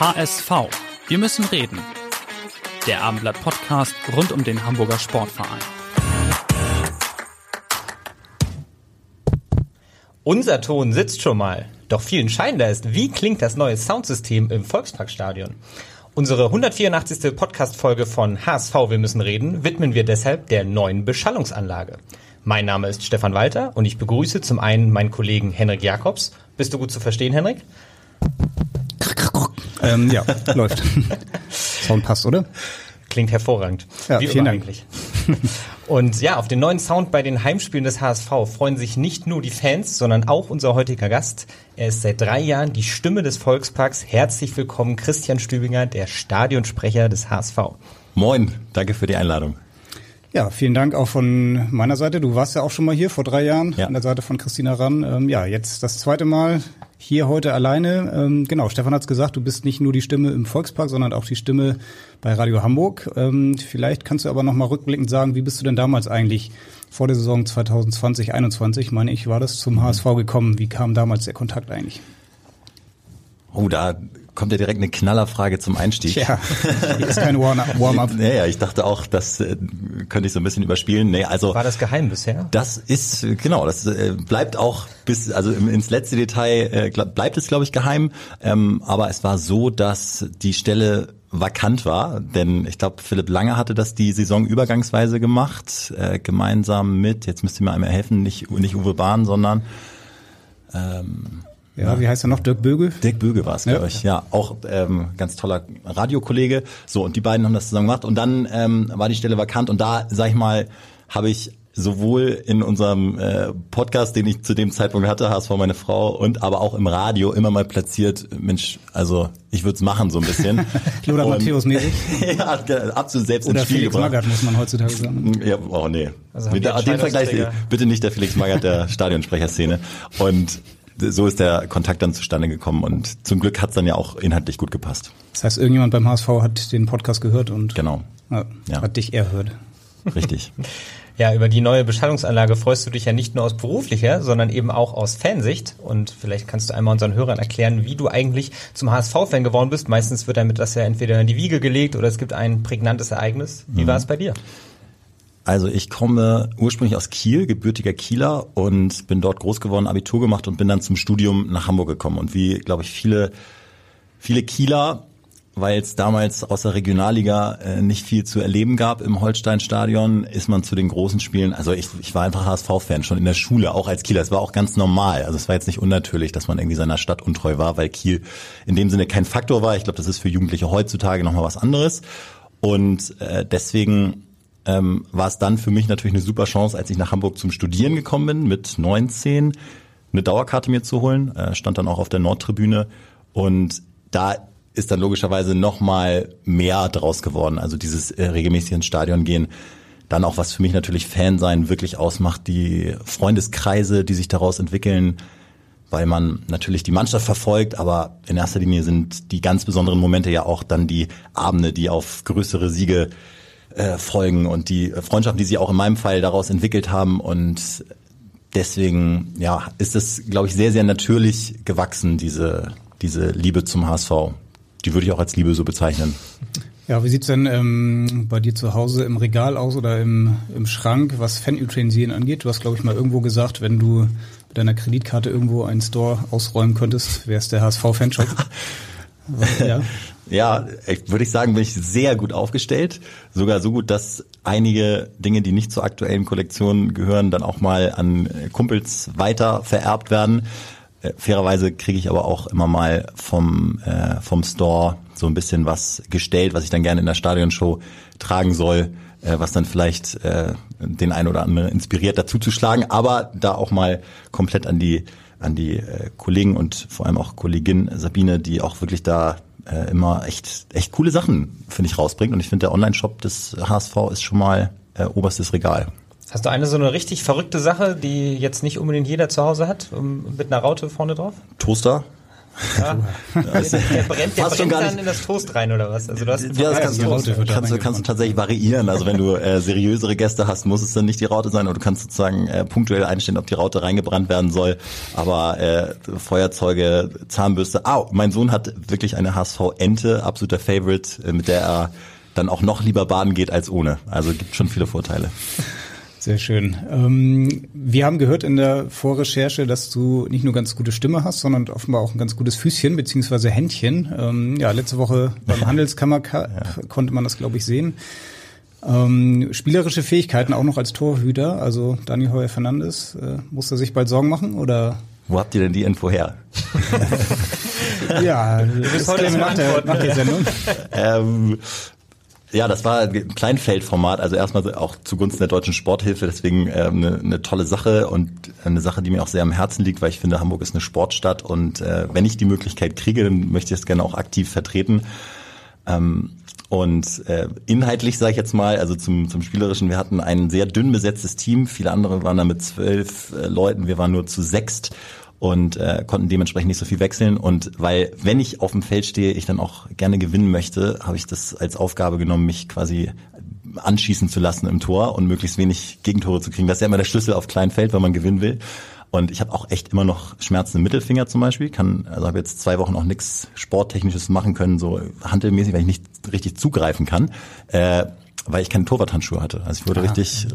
HSV. Wir müssen reden. Der Abendblatt Podcast rund um den Hamburger Sportverein. Unser Ton sitzt schon mal. Doch viel entscheidender ist, wie klingt das neue Soundsystem im Volksparkstadion? Unsere 184. Podcast-Folge von HSV Wir müssen reden widmen wir deshalb der neuen Beschallungsanlage. Mein Name ist Stefan Walter und ich begrüße zum einen meinen Kollegen Henrik Jakobs. Bist du gut zu verstehen, Henrik? Ähm, ja, läuft. Sound passt, oder? Klingt hervorragend. Ja, Wie vielen Dank. eigentlich. Und ja, auf den neuen Sound bei den Heimspielen des HSV freuen sich nicht nur die Fans, sondern auch unser heutiger Gast. Er ist seit drei Jahren die Stimme des Volksparks. Herzlich willkommen, Christian Stübinger, der Stadionsprecher des HSV. Moin, danke für die Einladung. Ja, vielen Dank auch von meiner Seite. Du warst ja auch schon mal hier vor drei Jahren Ja. an der Seite von Christina Rann. Ähm, ja, jetzt das zweite Mal hier heute alleine. Ähm, genau, Stefan hat's gesagt, du bist nicht nur die Stimme im Volkspark, sondern auch die Stimme bei Radio Hamburg. Ähm, vielleicht kannst du aber noch mal rückblickend sagen, wie bist du denn damals eigentlich vor der Saison 2020, 21, meine ich, war das zum HSV gekommen? Wie kam damals der Kontakt eigentlich? Oh, da kommt ja direkt eine Knallerfrage zum Einstieg. Hier ist kein Warm-up. Naja, ich dachte auch, das äh, könnte ich so ein bisschen überspielen. Nee, also War das geheim bisher? das ist genau, das äh, bleibt auch bis also ins letzte Detail äh, bleibt es glaube ich geheim, ähm, aber es war so, dass die Stelle vakant war, denn ich glaube Philipp Lange hatte das die Saison übergangsweise gemacht, gemeinsam mit jetzt müsst ihr mir einmal helfen, nicht nicht Uwe Bahn, sondern Ja, wie heißt er noch? Dirk Bögel? Dirk Böge war es, Ja. glaube ich. Ja, auch ähm, ganz toller Radiokollege. So, und die beiden haben das zusammen gemacht. Und dann ähm, war die Stelle vakant. Und da, sag ich mal, habe ich sowohl in unserem äh, Podcast, den ich zu dem Zeitpunkt hatte, HSV meine Frau, und aber auch im Radio immer mal platziert, Mensch, also ich würde es machen so ein bisschen. Lothar Matthäus mäßig? ja, absolut selbst Oder ins Spiel Felix gebracht. Magath, muss man heutzutage sagen. Ja, oh nee. Also Mit der, den Vergleich, bitte nicht der Felix Magath der Stadionsprecherszene. Und so ist der Kontakt dann zustande gekommen und zum Glück hat's dann ja auch inhaltlich gut gepasst. Das heißt, irgendjemand beim HSV hat den Podcast gehört und Genau, ja, Ja. hat dich erhört. richtig. Ja, über die neue Beschallungsanlage freust du dich ja nicht nur aus beruflicher, sondern eben auch aus Fansicht. Und vielleicht kannst du einmal unseren Hörern erklären, wie du eigentlich zum HSV-Fan geworden bist. Meistens wird damit das ja entweder in die Wiege gelegt oder es gibt ein prägnantes Ereignis. Wie war es bei dir? Also ich komme ursprünglich aus Kiel, gebürtiger Kieler und bin dort groß geworden, Abitur gemacht und bin dann zum Studium nach Hamburg gekommen. Und wie, glaube ich, viele, viele Kieler, weil es damals außer Regionalliga äh, nicht viel zu erleben gab im Holstein-Stadion, ist man zu den großen Spielen, also ich, ich war einfach HSV-Fan, schon in der Schule, auch als Kieler. Es war auch ganz normal. Also es war jetzt nicht unnatürlich, dass man irgendwie seiner Stadt untreu war, weil Kiel in dem Sinne kein Faktor war. Ich glaube, das ist für Jugendliche heutzutage nochmal was anderes. Und äh, deswegen ähm, war es dann für mich natürlich eine super Chance, als ich nach Hamburg zum Studieren gekommen bin, mit 19 eine Dauerkarte mir zu holen, äh, stand dann auch auf der Nordtribüne. Und da ist dann logischerweise noch mal mehr draus geworden, also dieses äh, regelmäßig ins Stadion gehen, dann auch was für mich natürlich Fan sein wirklich ausmacht, die Freundeskreise, die sich daraus entwickeln, weil man natürlich die Mannschaft verfolgt, aber in erster Linie sind die ganz besonderen Momente ja auch dann die Abende, die auf größere Siege äh, folgen und die Freundschaften, die sie auch in meinem Fall daraus entwickelt haben und deswegen ja ist es glaube ich sehr sehr natürlich gewachsen diese diese Liebe zum HSV. Die würde ich auch als Liebe so bezeichnen. Ja, wie sieht's denn ähm, bei dir zu Hause im Regal aus oder im, im Schrank, was Fan-Utensilien angeht? Du hast, glaube ich, mal irgendwo gesagt, wenn du mit deiner Kreditkarte irgendwo einen Store ausräumen könntest, wäre es der HSV-Fanshop. ja. Ja, würde ich sagen, bin ich sehr gut aufgestellt. Sogar so gut, dass einige Dinge, die nicht zur aktuellen Kollektion gehören, dann auch mal an Kumpels weiter vererbt werden. Äh, fairerweise kriege ich aber auch immer mal vom, äh, vom Store so ein bisschen was gestellt, was ich dann gerne in der Stadionshow tragen soll, äh, was dann vielleicht äh, den einen oder anderen inspiriert, dazu zu schlagen, aber da auch mal komplett an die an die äh, Kollegen und vor allem auch Kollegin Sabine, die auch wirklich da äh, immer echt, echt coole Sachen, finde ich, rausbringt. Und ich finde, der Online-Shop des HSV ist schon mal äh, oberstes Regal. Hast du eine so eine richtig verrückte Sache, die jetzt nicht unbedingt jeder zu Hause hat, um, mit einer Raute vorne drauf? Toaster. Ja. der brennt, der brennt dann in das Toast rein oder was? Also du hast Ja, das kannst du, kannst, du, kannst du tatsächlich variieren. Also wenn du äh, seriösere Gäste hast, muss es dann nicht die Raute sein oder du kannst sozusagen äh, punktuell einstellen, ob die Raute reingebrannt werden soll. Aber äh, Feuerzeuge, Zahnbürste. Au, mein Sohn hat wirklich eine HSV-Ente, absoluter Favorite, äh, mit der er dann auch noch lieber baden geht als ohne. Also gibt schon viele Vorteile. Sehr schön. Ähm, wir haben gehört in der Vorrecherche, dass du nicht nur ganz gute Stimme hast, sondern offenbar auch ein ganz gutes Füßchen beziehungsweise Händchen. Ähm, ja, letzte Woche beim Handelskammer konnte man das, glaube ich, sehen. Ähm, spielerische Fähigkeiten auch noch als Torhüter. Also Daniel Heuer Fernandes, äh, muss er sich bald Sorgen machen oder? Wo habt ihr denn die Info her? Ja, du bist heute nach, der, nach der Sendung. ähm, ja, das war ein Kleinfeldformat, also erstmal auch zugunsten der deutschen Sporthilfe, deswegen ähm, eine, eine tolle Sache und eine Sache, die mir auch sehr am Herzen liegt, weil ich finde, Hamburg ist eine Sportstadt und äh, wenn ich die Möglichkeit kriege, dann möchte ich es gerne auch aktiv vertreten. Ähm, und äh, inhaltlich sage ich jetzt mal, also zum, zum Spielerischen, wir hatten ein sehr dünn besetztes Team, viele andere waren da mit zwölf äh, Leuten, wir waren nur zu sechst und äh, konnten dementsprechend nicht so viel wechseln. Und weil, wenn ich auf dem Feld stehe, ich dann auch gerne gewinnen möchte, habe ich das als Aufgabe genommen, mich quasi anschießen zu lassen im Tor und möglichst wenig Gegentore zu kriegen. Das ist ja immer der Schlüssel auf kleinem Feld, wenn man gewinnen will. Und ich habe auch echt immer noch Schmerzen im Mittelfinger zum Beispiel. Kann, also habe jetzt zwei Wochen auch nichts Sporttechnisches machen können, so handelmäßig, weil ich nicht richtig zugreifen kann. Äh, weil ich keine Torwarthandschuhe hatte. Also ich wurde richtig,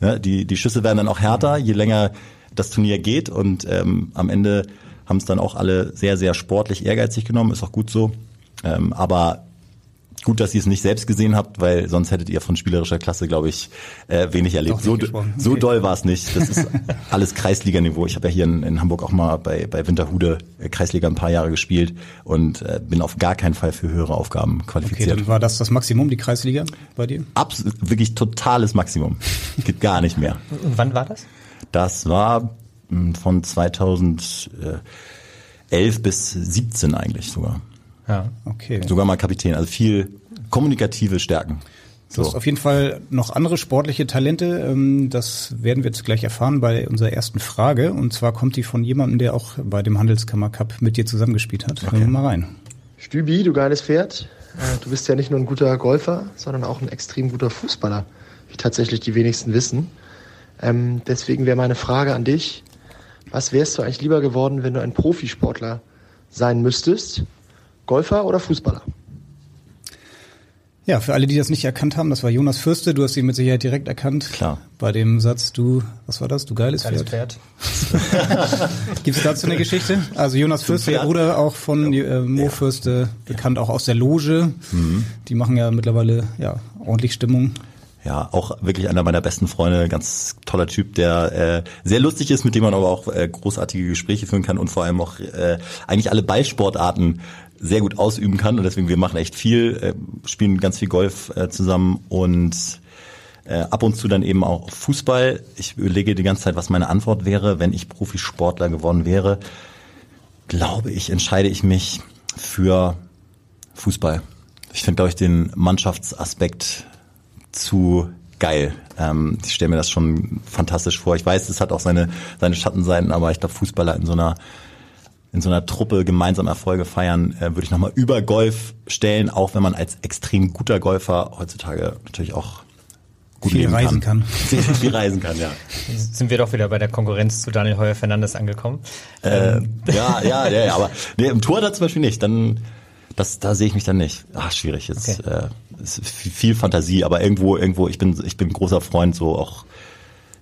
ne, die, die Schüsse werden dann auch härter, je länger das Turnier geht und ähm, am Ende haben es dann auch alle sehr, sehr sportlich ehrgeizig genommen, ist auch gut so. Ähm, aber gut, dass ihr es nicht selbst gesehen habt, weil sonst hättet ihr von spielerischer Klasse, glaube ich, äh, wenig erlebt. So, gesprochen. so Okay. doll war es nicht. Das ist alles Kreisliganiveau. Ich habe ja hier in, in Hamburg auch mal bei, bei Winterhude äh, Kreisliga ein paar Jahre gespielt und äh, bin auf gar keinen Fall für höhere Aufgaben Okay, qualifiziert. dann war das das Maximum, die Kreisliga bei dir? Absolut, wirklich totales Maximum. Geht gar nicht mehr. Und wann war das? Das war mh, von 2011 bis 17 eigentlich sogar. Ja. Okay. Sogar mal Kapitän, also viel kommunikative Stärken. Du hast auf jeden Fall noch andere sportliche Talente. ähm, Das werden wir jetzt gleich erfahren bei unserer ersten Frage. Und zwar kommt die von jemandem, der auch bei dem Handelskammer Cup mit dir zusammengespielt hat. Hören wir mal rein. Stübi, du geiles Pferd. Äh, Du bist ja nicht nur ein guter Golfer, sondern auch ein extrem guter Fußballer, wie tatsächlich die wenigsten wissen. Ähm, deswegen wäre meine Frage an dich, was wärst du eigentlich lieber geworden, wenn du ein Profisportler sein müsstest? Golfer oder Fußballer? Ja, für alle, die das nicht erkannt haben, das war Jonas Fürste. Du hast ihn mit Sicherheit direkt erkannt. Klar. Bei dem Satz, du, was war das? Du geiles, Geiles Pferd. Pferd. Gibt es dazu eine Geschichte? Also Jonas Fürste, der? Bruder auch von äh, Mo Fürste, bekannt auch aus der Loge. Mhm. Die machen ja mittlerweile ja ordentlich Stimmung. Ja, auch wirklich einer meiner besten Freunde, ganz toller Typ, der äh, sehr lustig ist, mit dem man aber auch äh, großartige Gespräche führen kann und vor allem auch äh, eigentlich alle Ballsportarten sehr gut ausüben kann. Und deswegen, wir machen echt viel, äh, spielen ganz viel Golf äh, zusammen und äh, ab und zu dann eben auch Fußball. Ich überlege die ganze Zeit, was meine Antwort wäre, wenn ich Profisportler geworden wäre. Glaube ich, entscheide ich mich für Fußball. Ich finde, glaube ich, den Mannschaftsaspekt zu geil. Ähm, ich stelle mir das schon fantastisch vor. Ich weiß, es hat auch seine, seine Schattenseiten, aber ich glaube, Fußballer in so einer in so einer Truppe gemeinsam Erfolge feiern, äh, würde ich nochmal über Golf stellen, auch wenn man als extrem guter Golfer heutzutage natürlich auch gut Viel leben reisen kann. Viel, viel reisen kann, ja. Sind wir doch wieder bei der Konkurrenz zu Daniel Heuer Fernandes angekommen. Äh, ja, ja, ja, ja, aber nee, im Tor da zum Beispiel nicht. Dann, das, da sehe ich mich dann nicht. Ach, schwierig. Jetzt Okay. äh, ist viel Fantasie, aber irgendwo, irgendwo. Ich bin, ich bin ein großer Freund so auch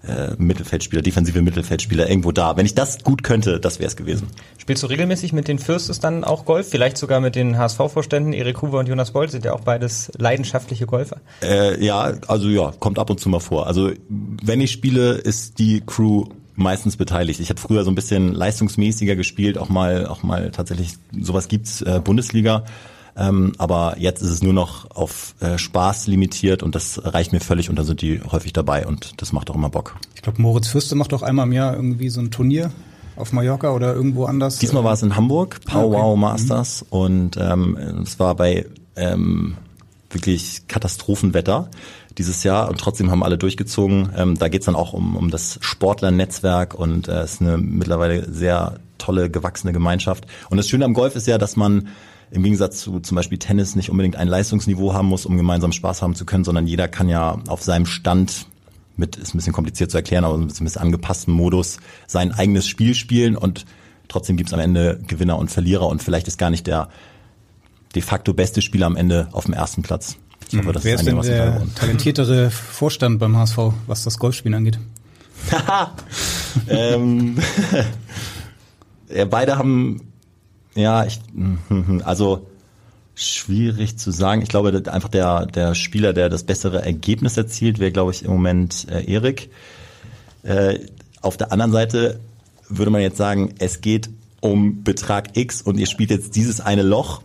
äh, Mittelfeldspieler, defensive Mittelfeldspieler irgendwo da. Wenn ich das gut könnte, das wäre es gewesen. Spielst du regelmäßig mit den Fürstes dann auch Golf? Vielleicht sogar mit den HSV-Vorständen, Erik Huber und Jonas Bolt sind ja auch beides leidenschaftliche Golfer. Äh, ja, also ja, kommt ab und zu mal vor. Also wenn ich spiele, ist die Crew meistens beteiligt. Ich habe früher so ein bisschen leistungsmäßiger gespielt, auch mal, auch mal tatsächlich sowas gibt's äh, Bundesliga. Ähm, aber jetzt ist es nur noch auf äh, Spaß limitiert und das reicht mir völlig und da sind die häufig dabei und das macht auch immer Bock. Ich glaube, Moritz Fürste macht auch einmal im Jahr irgendwie so ein Turnier. auf Mallorca oder irgendwo anders? Diesmal war es in Hamburg, Pow Ah, okay. Wow Masters und ähm, es war bei ähm, wirklich Katastrophenwetter dieses Jahr und trotzdem haben alle durchgezogen. Ähm, da geht's dann auch um, um das Sportlernetzwerk und äh, es ist eine mittlerweile sehr tolle, gewachsene Gemeinschaft. Und das Schöne am Golf ist ja, dass man im Gegensatz zu zum Beispiel Tennis nicht unbedingt ein Leistungsniveau haben muss, um gemeinsam Spaß haben zu können, sondern jeder kann ja auf seinem Stand mit, ist ein bisschen kompliziert zu erklären, aber mit ein bisschen angepassten Modus sein eigenes Spiel spielen und trotzdem gibt's am Ende Gewinner und Verlierer und vielleicht ist gar nicht der de facto beste Spieler am Ende auf dem ersten Platz. Ich hoffe, das Wer ist denn der talentiertere Vorstand beim HSV, was das Golfspielen angeht? ähm, ja, beide haben, ja, ich, also schwierig zu sagen. Ich glaube, einfach der, der Spieler, der das bessere Ergebnis erzielt, wäre, glaube ich, im Moment äh, Erik. Äh, auf der anderen Seite würde man jetzt sagen, es geht um Betrag X und ihr spielt jetzt dieses eine Loch,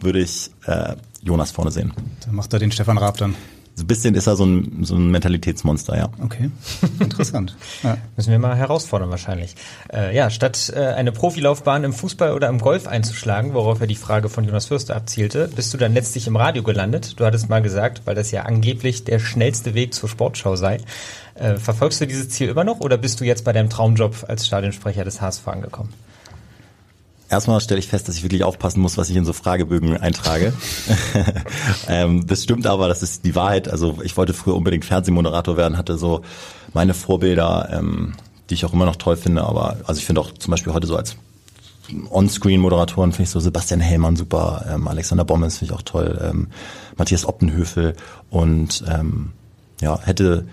würde ich äh, Jonas vorne sehen. Da macht er den Stefan Raab dann. So ein bisschen ist er so ein, so ein Mentalitätsmonster, ja. Okay, interessant. Ja. Müssen wir mal herausfordern wahrscheinlich. Äh, ja, statt äh, eine Profilaufbahn im Fußball oder im Golf einzuschlagen, worauf er die Frage von Jonas Fürster abzielte, bist du dann letztlich im Radio gelandet. Du hattest mal gesagt, weil das ja angeblich der schnellste Weg zur Sportschau sei. Äh, verfolgst du dieses Ziel immer noch oder bist du jetzt bei deinem Traumjob als Stadionsprecher des HSV angekommen? Erstmal stelle ich fest, dass ich wirklich aufpassen muss, was ich in so Fragebögen eintrage. ähm, das stimmt aber, das ist die Wahrheit. Also ich wollte früher unbedingt Fernsehmoderator werden, hatte so meine Vorbilder, ähm, die ich auch immer noch toll finde. Aber also ich finde auch zum Beispiel heute so als On-Screen-Moderatoren finde ich so Sebastian Hellmann super, ähm, Alexander Bommels finde ich auch toll, ähm, Matthias Optenhöfel und ähm, ja, hätte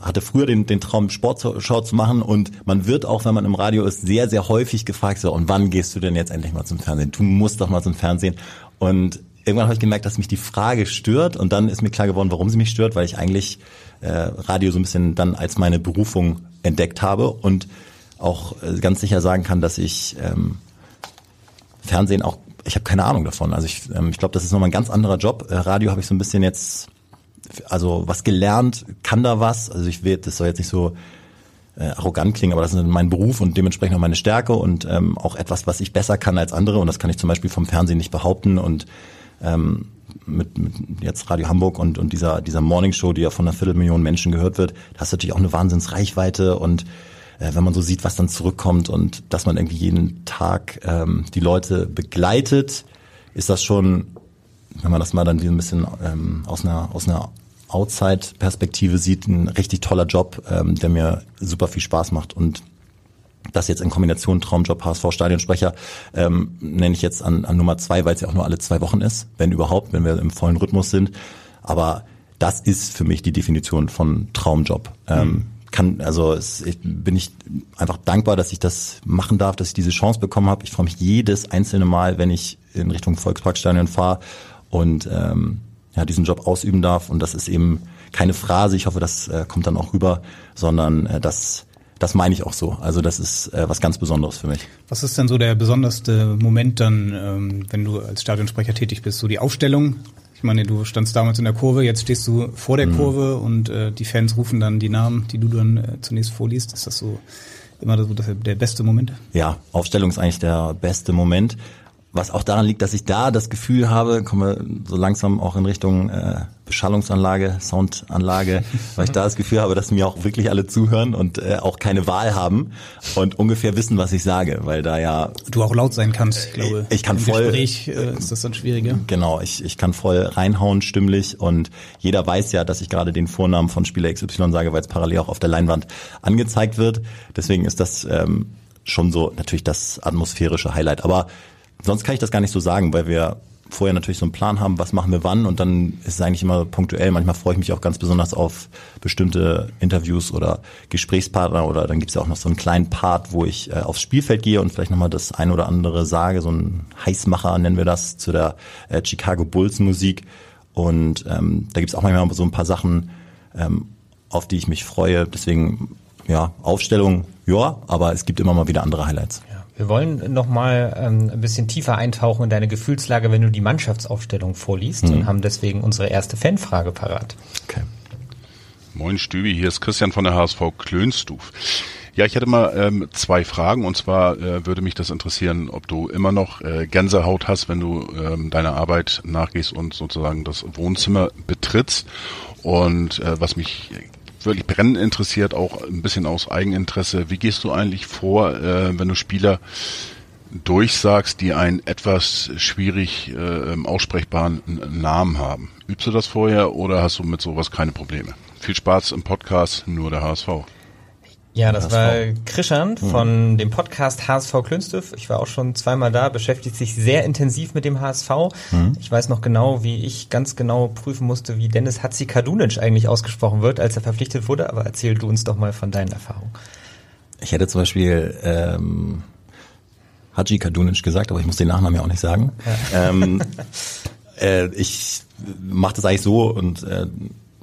hatte früher den, den Traum, Sportschau zu machen und man wird auch, wenn man im Radio ist, sehr, sehr häufig gefragt, so, und wann gehst du denn jetzt endlich mal zum Fernsehen? Du musst doch mal zum Fernsehen. Und irgendwann habe ich gemerkt, dass mich die Frage stört und dann ist mir klar geworden, warum sie mich stört, weil ich eigentlich äh, Radio so ein bisschen dann als meine Berufung entdeckt habe und auch äh, ganz sicher sagen kann, dass ich ähm, Fernsehen auch, ich habe keine Ahnung davon. Also ich, ähm, ich glaube, das ist nochmal ein ganz anderer Job. Äh, Radio habe ich so ein bisschen jetzt also was gelernt, kann da was. Also ich will, das soll jetzt nicht so äh, arrogant klingen, aber das ist mein Beruf und dementsprechend auch meine Stärke und ähm, auch etwas, was ich besser kann als andere und das kann ich zum Beispiel vom Fernsehen nicht behaupten und ähm, mit, mit jetzt Radio Hamburg und, und dieser, dieser Morning Show, die ja von einer Viertelmillion Menschen gehört wird, da hast du natürlich auch eine Wahnsinnsreichweite und äh, wenn man so sieht, was dann zurückkommt und dass man irgendwie jeden Tag ähm, die Leute begleitet, ist das schon wenn man das mal dann wie ein bisschen ähm, aus einer aus einer Outside-Perspektive sieht, ein richtig toller Job, ähm, der mir super viel Spaß macht und das jetzt in Kombination Traumjob HSV Stadionsprecher ähm, nenne ich jetzt an, an Nummer zwei, weil es ja auch nur alle zwei Wochen ist, wenn überhaupt, wenn wir im vollen Rhythmus sind. Aber das ist für mich die Definition von Traumjob. Ähm, kann, also es, ich, bin ich einfach dankbar, dass ich das machen darf, dass ich diese Chance bekommen habe. Ich freue mich jedes einzelne Mal, wenn ich in Richtung Volksparkstadion fahre und ähm, ja, diesen Job ausüben darf. Und das ist eben keine Phrase, ich hoffe, das äh, kommt dann auch rüber, sondern äh, das, das meine ich auch so. Also das ist äh, was ganz Besonderes für mich. Was ist denn so der besonderste Moment dann, ähm, wenn du als Stadionsprecher tätig bist? So die Aufstellung? Ich meine, du standst damals in der Kurve, jetzt stehst du vor der Kurve und äh, die Fans rufen dann die Namen, die du dann äh, zunächst vorliest. Ist das so immer so der beste Moment? Ja, Aufstellung ist eigentlich der beste Moment. Was auch daran liegt, dass ich da das Gefühl habe, komme so langsam auch in Richtung äh, Beschallungsanlage, Soundanlage, weil ich da das Gefühl habe, dass mir auch wirklich alle zuhören und äh, auch keine Wahl haben und ungefähr wissen, was ich sage, weil da ja Du auch laut sein kannst, ich glaube. ich kann Im voll- Gespräch äh, ist das dann schwieriger. Genau, ich, ich kann voll reinhauen stimmlich und jeder weiß ja, dass ich gerade den Vornamen von Spieler XY sage, weil es parallel auch auf der Leinwand angezeigt wird. Deswegen ist das ähm, schon so natürlich das atmosphärische Highlight. Aber sonst kann ich das gar nicht so sagen, weil wir vorher natürlich so einen Plan haben, was machen wir wann und dann ist es eigentlich immer punktuell. Manchmal freue ich mich auch ganz besonders auf bestimmte Interviews oder Gesprächspartner oder dann gibt es ja auch noch so einen kleinen Part, wo ich äh, aufs Spielfeld gehe und vielleicht nochmal das ein oder andere sage, so ein Heißmacher nennen wir das, zu der äh, Chicago Bulls Musik. Und ähm, da gibt es auch manchmal so ein paar Sachen, ähm, auf die ich mich freue. Deswegen, ja, Aufstellung, ja, aber es gibt immer mal wieder andere Highlights. Ja, wir wollen noch mal ähm, ein bisschen tiefer eintauchen in deine Gefühlslage, wenn du die Mannschaftsaufstellung vorliest und haben deswegen unsere erste Fanfrage parat. Okay. Moin Stübi, hier ist Christian von der HSV Klönstuf. Ja, ich hätte mal ähm, zwei Fragen und zwar äh, würde mich das interessieren, ob du immer noch äh, Gänsehaut hast, wenn du ähm, deiner Arbeit nachgehst und sozusagen das Wohnzimmer betrittst. Und äh, was mich wirklich brennend interessiert, auch ein bisschen aus Eigeninteresse, wie gehst du eigentlich vor, äh, wenn du Spieler durchsagst, die einen etwas schwierig äh, aussprechbaren Namen haben? Übst du das vorher oder hast du mit sowas keine Probleme? Viel Spaß im Podcast, nur der HSV. Ja, das HSV. war Krischan von mhm. dem Podcast HSV Klünstef. Ich war auch schon zweimal da, beschäftigt sich sehr intensiv mit dem HSV. Mhm. Ich weiß noch genau, wie ich ganz genau prüfen musste, wie Dennis Hatzikadunic eigentlich ausgesprochen wird, als er verpflichtet wurde. Aber erzähl du uns doch mal von deinen Erfahrungen. Ich hätte zum Beispiel ähm, Haji Kadunic gesagt, aber ich muss den Nachnamen ja auch nicht sagen. Ja. Ähm, äh, ich mache das eigentlich so und äh,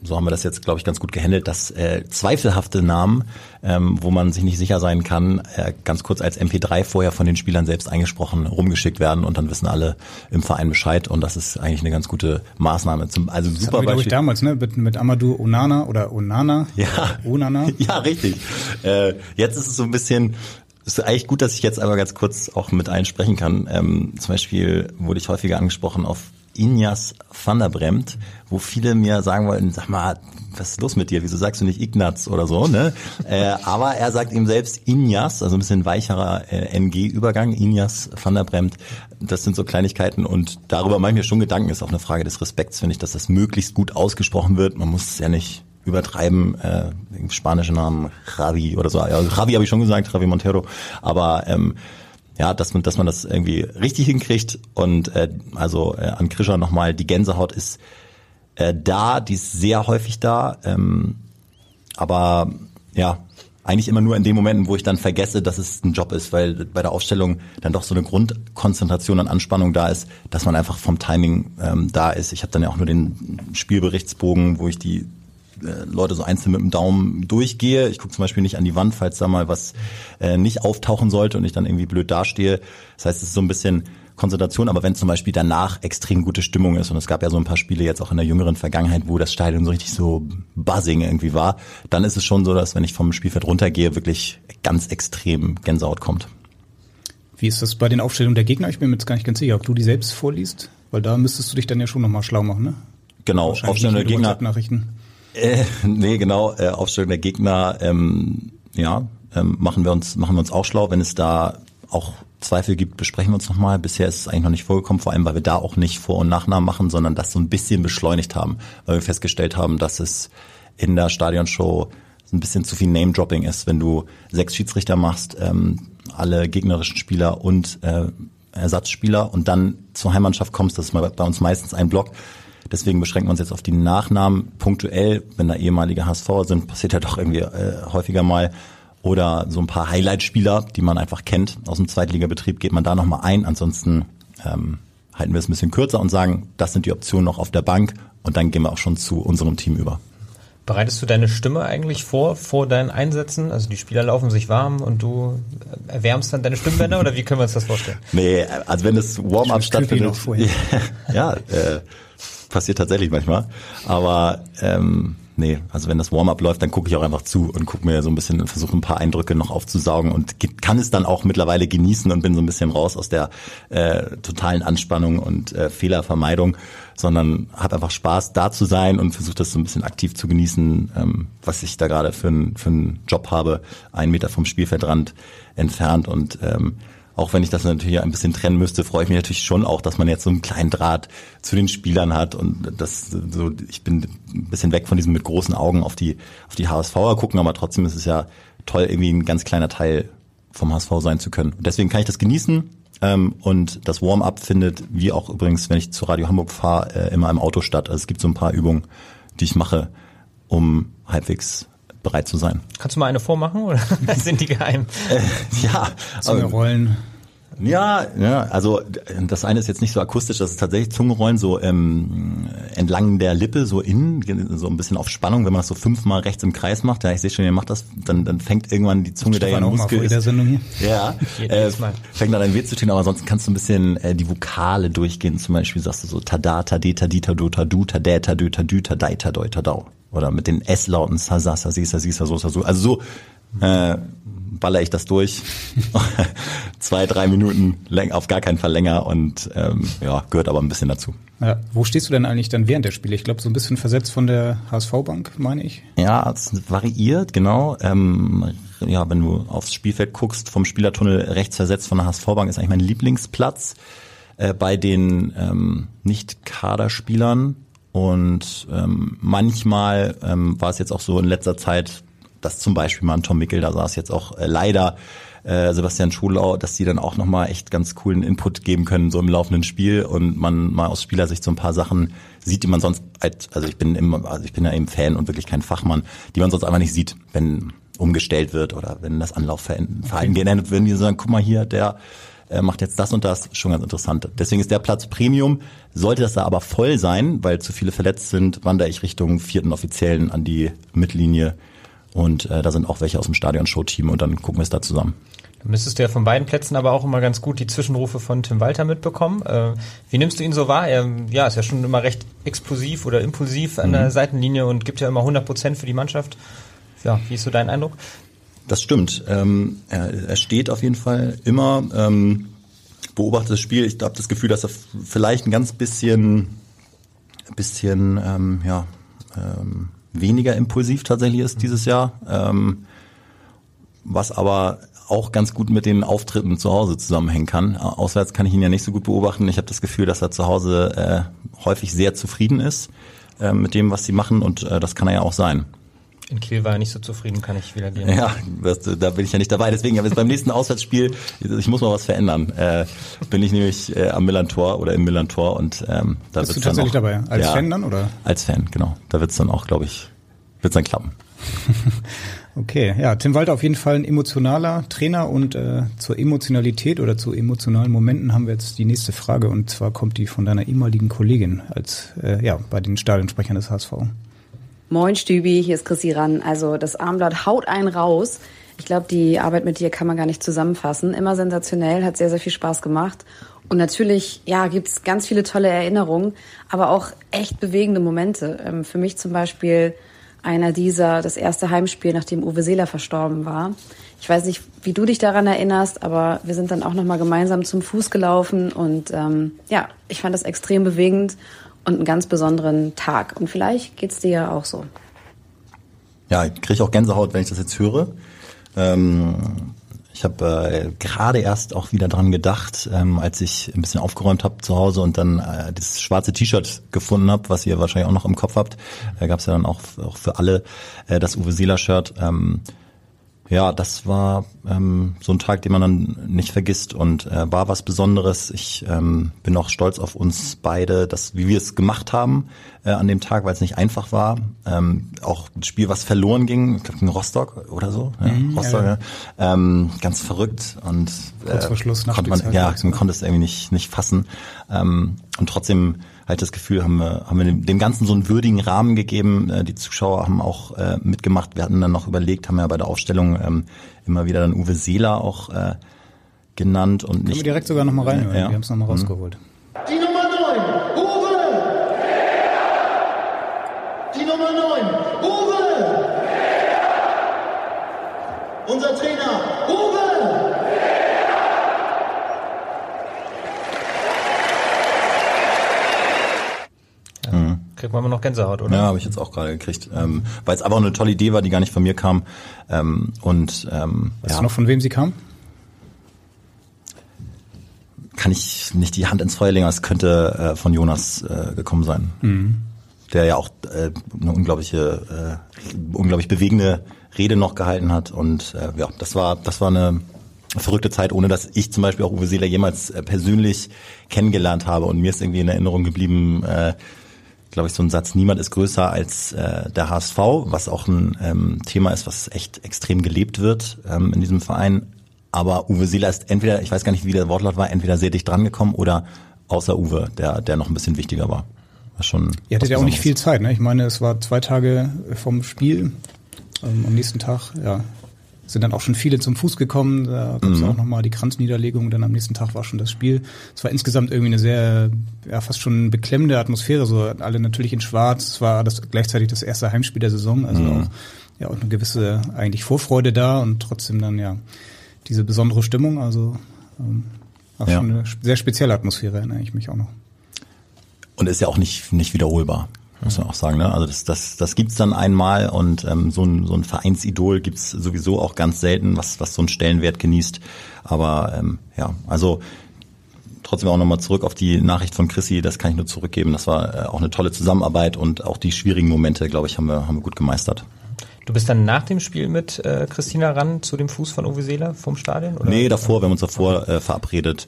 so haben wir das jetzt, glaube ich, ganz gut gehandelt, dass äh, zweifelhafte Namen, ähm, wo man sich nicht sicher sein kann, äh, ganz kurz als MP3 vorher von den Spielern selbst eingesprochen rumgeschickt werden und dann wissen alle im Verein Bescheid und das ist eigentlich eine ganz gute Maßnahme. Zum, also das super Beispiel. Ich damals, ne, mit, mit Amadou Onana oder Onana. Ja, Onana. ja, richtig. Äh, jetzt ist es so ein bisschen es ist eigentlich gut, dass ich jetzt einmal ganz kurz auch mit einsprechen kann. Ähm, zum Beispiel wurde ich häufiger angesprochen auf Injas van der Bremt, wo viele mir sagen wollten, sag mal, was ist los mit dir? Wieso sagst du nicht Ignaz oder so? Ne? äh, aber er sagt ihm selbst Injas, also ein bisschen weicherer äh, NG-Übergang, Injas van der Bremt. Das sind so Kleinigkeiten und darüber mache ich mir schon Gedanken. Ist auch eine Frage des Respekts, finde ich, dass das möglichst gut ausgesprochen wird. Man muss es ja nicht übertreiben, äh, spanische Namen, Javi oder so. Ja, Javi habe ich schon gesagt, Javi Montero. Aber ähm, ja, dass man, dass man das irgendwie richtig hinkriegt. Und äh, also äh, an Krischer nochmal, die Gänsehaut ist äh, da, die ist sehr häufig da. Ähm, aber ja, eigentlich immer nur in den Momenten, wo ich dann vergesse, dass es ein Job ist, weil bei der Aufstellung dann doch so eine Grundkonzentration an Anspannung da ist, dass man einfach vom Timing ähm, da ist. Ich habe dann ja auch nur den Spielberichtsbogen, wo ich die Leute so einzeln mit dem Daumen durchgehe. Ich gucke zum Beispiel nicht an die Wand, falls da mal was äh, nicht auftauchen sollte und ich dann irgendwie blöd dastehe. Das heißt, es ist so ein bisschen Konzentration, aber wenn zum Beispiel danach extrem gute Stimmung ist und es gab ja so ein paar Spiele jetzt auch in der jüngeren Vergangenheit, wo das Stadion so richtig so buzzing irgendwie war, dann ist es schon so, dass wenn ich vom Spielfeld runtergehe, wirklich ganz extrem Gänsehaut kommt. Wie ist das bei den Aufstellungen der Gegner? Ich bin mir jetzt gar nicht ganz sicher, ob du die selbst vorliest, weil da müsstest du dich dann ja schon nochmal schlau machen, ne? Genau, Aufstellung der Gegner. Äh, nee, genau, äh, Aufstellung der Gegner, ähm, ja, ähm, machen wir uns, machen wir uns auch schlau. Wenn es da auch Zweifel gibt, besprechen wir uns nochmal. Bisher ist es eigentlich noch nicht vorgekommen, vor allem weil wir da auch nicht Vor- und Nachnamen machen, sondern das so ein bisschen beschleunigt haben, weil wir festgestellt haben, dass es in der Stadionshow ein bisschen zu viel Name-Dropping ist, wenn du sechs Schiedsrichter machst, ähm, alle gegnerischen Spieler und äh, Ersatzspieler und dann zur Heimmannschaft kommst, das ist bei uns meistens ein Block, Deswegen beschränken wir uns jetzt auf die Nachnamen punktuell. Wenn da ehemalige HSV sind, passiert ja doch irgendwie äh, häufiger mal. Oder so ein paar Highlight-Spieler, die man einfach kennt aus dem Zweitligabetrieb, geht man da nochmal ein. Ansonsten ähm, halten wir es ein bisschen kürzer und sagen, das sind die Optionen noch auf der Bank und dann gehen wir auch schon zu unserem Team über. Bereitest du deine Stimme eigentlich vor, vor deinen Einsätzen? Also die Spieler laufen sich warm und du erwärmst dann deine Stimmbänder oder wie können wir uns das vorstellen? Nee, also wenn das Warm-up stattfindet. ja, äh, passiert tatsächlich manchmal. Aber ähm, nee, also wenn das Warm-up läuft, dann gucke ich auch einfach zu und gucke mir so ein bisschen, versuche ein paar Eindrücke noch aufzusaugen und kann es dann auch mittlerweile genießen und bin so ein bisschen raus aus der äh, totalen Anspannung und äh, Fehlervermeidung, sondern habe einfach Spaß da zu sein und versuche das so ein bisschen aktiv zu genießen, ähm, was ich da gerade für, ein, für einen Job habe, einen Meter vom Spielfeldrand entfernt und ähm, auch wenn ich das natürlich ein bisschen trennen müsste, freue ich mich natürlich schon auch, dass man jetzt so einen kleinen Draht zu den Spielern hat und das so, ich bin ein bisschen weg von diesem mit großen Augen auf die, auf die HSVer gucken, aber trotzdem ist es ja toll, irgendwie ein ganz kleiner Teil vom HSV sein zu können. Und deswegen kann ich das genießen. Ähm, und das Warm-up findet, wie auch übrigens, wenn ich zu Radio Hamburg fahre, äh, immer im Auto statt. Also es gibt so ein paar Übungen, die ich mache, um halbwegs bereit zu sein. Kannst du mal eine vormachen oder sind die geheim? Äh, ja, Zungerollen. Ja, ja, also das eine ist jetzt nicht so akustisch, das ist tatsächlich Zungenrollen so ähm, entlang der Lippe, so innen, so ein bisschen auf Spannung, wenn man das so fünfmal rechts im Kreis macht. Ja, ich sehe schon, ihr macht das, dann, dann fängt irgendwann die Zunge da ja Muskel ist. Der Sendung hier. Ja, äh, fängt dann ein weh zu tun, aber ansonsten kannst du ein bisschen äh, die Vokale durchgehen. Zum Beispiel sagst du so tada, tadeta, dita, do, tadu, tadäta, dö, tadü, tadei, tadoi, tadau oder mit den S-Lauten Sasa, Sasa, Sisa, Sisa, so, so. Also so äh, baller ich das durch. Zwei, drei Minuten auf gar keinen Fall länger und ähm, ja, gehört aber ein bisschen dazu. Ja, wo stehst du denn eigentlich dann während der Spiele? Ich glaube, so ein bisschen versetzt von der HSV-Bank, meine ich. Ja, es variiert, genau. Ähm, ja, wenn du aufs Spielfeld guckst, vom Spielertunnel rechts versetzt von der HSV-Bank ist eigentlich mein Lieblingsplatz. Äh, bei den ähm, Nicht-Kaderspielern und ähm, manchmal ähm, war es jetzt auch so in letzter Zeit, dass zum Beispiel mal ein Tom Mickel da saß, jetzt auch äh, leider äh, Sebastian Schulau, dass die dann auch nochmal echt ganz coolen Input geben können, so im laufenden Spiel und man mal aus Spielersicht so ein paar Sachen sieht, die man sonst, als, also ich bin immer, also ich bin ja eben Fan und wirklich kein Fachmann, die man sonst einfach nicht sieht, wenn umgestellt wird oder wenn das Anlaufverhalten okay. geändert wird, die sagen, guck mal hier, der äh, macht jetzt das und das, schon ganz interessant. Deswegen ist der Platz Premium. Sollte das da aber voll sein, weil zu viele verletzt sind, wandere ich Richtung vierten Offiziellen an die Mittellinie. Und äh, da sind auch welche aus dem Stadion-Show-Team und dann gucken wir es da zusammen. Du müsstest ja von beiden Plätzen aber auch immer ganz gut die Zwischenrufe von Tim Walter mitbekommen. Äh, wie nimmst du ihn so wahr? Er ja, ist ja schon immer recht explosiv oder impulsiv an mhm. der Seitenlinie und gibt ja immer 100 Prozent für die Mannschaft. Ja, wie ist so dein Eindruck? Das stimmt. Ähm, er, er steht auf jeden Fall immer, ähm, beobachtet das Spiel. Ich habe das Gefühl, dass er vielleicht ein ganz bisschen, bisschen ähm, ja, ähm, weniger impulsiv tatsächlich ist dieses Jahr. Ähm, was aber auch ganz gut mit den Auftritten zu Hause zusammenhängen kann. Auswärts kann ich ihn ja nicht so gut beobachten. Ich habe das Gefühl, dass er zu Hause äh, häufig sehr zufrieden ist äh, mit dem, was sie machen und äh, das kann er ja auch sein. In Kiel war er nicht so zufrieden, kann ich wieder gehen. Ja, das, da bin ich ja nicht dabei. Deswegen, aber beim nächsten Auswärtsspiel, ich muss mal was verändern. Äh, bin ich nämlich äh, am Millantor oder im Millantor und ähm, da Bist du tatsächlich auch, dabei? Als ja, Fan dann oder? Als Fan, genau. Da wird's dann auch, glaube ich, wird's dann klappen. okay, ja, Tim Walter auf jeden Fall ein emotionaler Trainer und äh, zur Emotionalität oder zu emotionalen Momenten haben wir jetzt die nächste Frage und zwar kommt die von deiner ehemaligen Kollegin als äh, ja bei den Stadionsprechern des HSV. Moin Stübi, hier ist Chrissy Ran. Also das Armblatt haut einen raus. Ich glaube, die Arbeit mit dir kann man gar nicht zusammenfassen. Immer sensationell, hat sehr, sehr viel Spaß gemacht. Und natürlich, ja, gibt's ganz viele tolle Erinnerungen, aber auch echt bewegende Momente. Ähm, für mich zum Beispiel einer dieser, das erste Heimspiel, nachdem Uwe Seeler verstorben war. Ich weiß nicht, wie du dich daran erinnerst, aber wir sind dann auch nochmal gemeinsam zum Fuß gelaufen und ähm, ja, ich fand das extrem bewegend und einen ganz besonderen Tag. Und vielleicht geht's dir ja auch so. Ja, ich kriege auch Gänsehaut, wenn ich das jetzt höre. Ähm, ich habe äh, gerade erst auch wieder dran gedacht, ähm, als ich ein bisschen aufgeräumt habe zu Hause und dann äh, das schwarze T-Shirt gefunden habe, was ihr wahrscheinlich auch noch im Kopf habt. Da äh, gab es ja dann auch, auch für alle äh, das Uwe Seeler-Shirt. Ähm, ja, das war ähm, so ein Tag, den man dann nicht vergisst und äh, war was Besonderes. Ich ähm, bin auch stolz auf uns beide, dass wie wir es gemacht haben äh, an dem Tag, weil es nicht einfach war. Ähm, auch ein Spiel, was verloren ging, ich glaube in Rostock oder so. Ja, mhm, Rostock, ja. Ja. Ähm, ganz verrückt und äh, Kurz vor Schluss konnte man, ja, man konnte es irgendwie nicht nicht fassen ähm, und trotzdem halt das Gefühl, haben wir, haben wir dem Ganzen so einen würdigen Rahmen gegeben. Äh, die Zuschauer haben auch äh, mitgemacht. Wir hatten dann noch überlegt, haben ja bei der Aufstellung ähm, immer wieder dann Uwe Seeler auch äh, genannt und Können nicht. wir direkt sogar nochmal rein, ja. wir haben es nochmal mhm. rausgeholt. Die Nummer 9, Uwe! Die Nummer 9, Uwe! Unser Trainer, Uwe! Kriegt man immer noch Gänsehaut, oder? Ja, habe ich jetzt auch gerade gekriegt. Ähm, weil es aber auch eine tolle Idee war, die gar nicht von mir kam. Ähm, und ähm, Weißt ja. du noch, von wem sie kam? Kann ich nicht die Hand ins Feuer legen, es könnte äh, von Jonas äh, gekommen sein. Mhm. Der ja auch äh, eine unglaubliche, äh, unglaublich bewegende Rede noch gehalten hat. Und äh, ja, das war, das war eine verrückte Zeit, ohne dass ich zum Beispiel auch Uwe Seeler jemals äh, persönlich kennengelernt habe. Und mir ist irgendwie in Erinnerung geblieben, äh, glaube ich, so ein Satz, niemand ist größer als äh, der HSV, was auch ein ähm, Thema ist, was echt extrem gelebt wird ähm, in diesem Verein. Aber Uwe Seeler ist entweder, ich weiß gar nicht, wie der Wortlaut war, entweder sehr dicht drangekommen oder außer Uwe, der, der noch ein bisschen wichtiger war. war schon Ihr hattet ja auch nicht viel Zeit, ne? Ich meine, es war zwei Tage vom Spiel. Ähm, am nächsten Tag, ja, sind dann auch schon viele zum Fuß gekommen. Da gab es mhm. auch nochmal die Kranzniederlegung. Dann am nächsten Tag war schon das Spiel. Es war insgesamt irgendwie eine sehr, ja, fast schon beklemmende Atmosphäre. So alle natürlich in Schwarz. Es war das gleichzeitig das erste Heimspiel der Saison. Also mhm. auch ja auch eine gewisse eigentlich Vorfreude da und trotzdem dann ja diese besondere Stimmung. Also ähm, auch Ja. schon eine sehr spezielle Atmosphäre erinnere ich mich auch noch. Und ist ja auch nicht, nicht wiederholbar, muss man auch sagen. Ne? Also das, das, das gibt's dann einmal und ähm, so, ein, so ein Vereinsidol gibt's sowieso auch ganz selten, was, was so einen Stellenwert genießt. Aber ähm, ja, also trotzdem auch nochmal zurück auf die Nachricht von Chrissy, das kann ich nur zurückgeben. Das war äh, auch eine tolle Zusammenarbeit und auch die schwierigen Momente, glaube ich, haben wir, haben wir gut gemeistert. Du bist dann nach dem Spiel mit äh, Christina ran zu dem Fuß von Uwe Seeler vom Stadion? Oder? Nee, davor, wir haben uns davor äh, verabredet,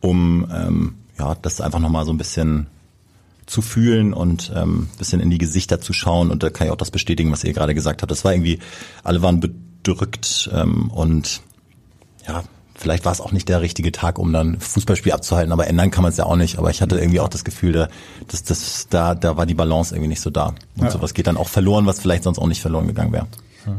um ähm, ja, das einfach nochmal so ein bisschen zu fühlen und ähm, bisschen in die Gesichter zu schauen. Und da kann ich auch das bestätigen, was ihr gerade gesagt habt. Das war irgendwie, alle waren bedrückt ähm, und ja, vielleicht war es auch nicht der richtige Tag, um dann Fußballspiel abzuhalten, aber ändern kann man es ja auch nicht. Aber ich hatte irgendwie auch das Gefühl, da, dass das, da, da war die Balance irgendwie nicht so da. Und Ja. sowas geht dann auch verloren, was vielleicht sonst auch nicht verloren gegangen wäre.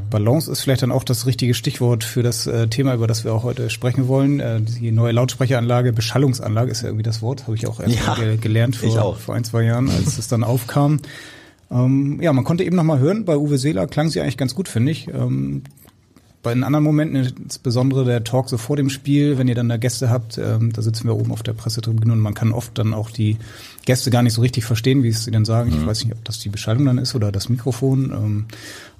Balance ist vielleicht dann auch das richtige Stichwort für das äh, Thema, über das wir auch heute sprechen wollen. Äh, die neue Lautsprecheranlage, Beschallungsanlage ist ja irgendwie das Wort, habe ich auch erst Ja, ge gelernt vor, vor ein, zwei Jahren, als es dann aufkam. Ähm, ja, man konnte eben noch mal hören, bei Uwe Seeler klang sie eigentlich ganz gut, finde ich. Ähm, bei den anderen Momenten, insbesondere der Talk so vor dem Spiel, wenn ihr dann da Gäste habt, ähm, da sitzen wir oben auf der Pressetribüne und man kann oft dann auch die Gäste gar nicht so richtig verstehen, wie es sie dann sagen. Ich weiß nicht, ob das die Beschallung dann ist oder das Mikrofon. Ähm,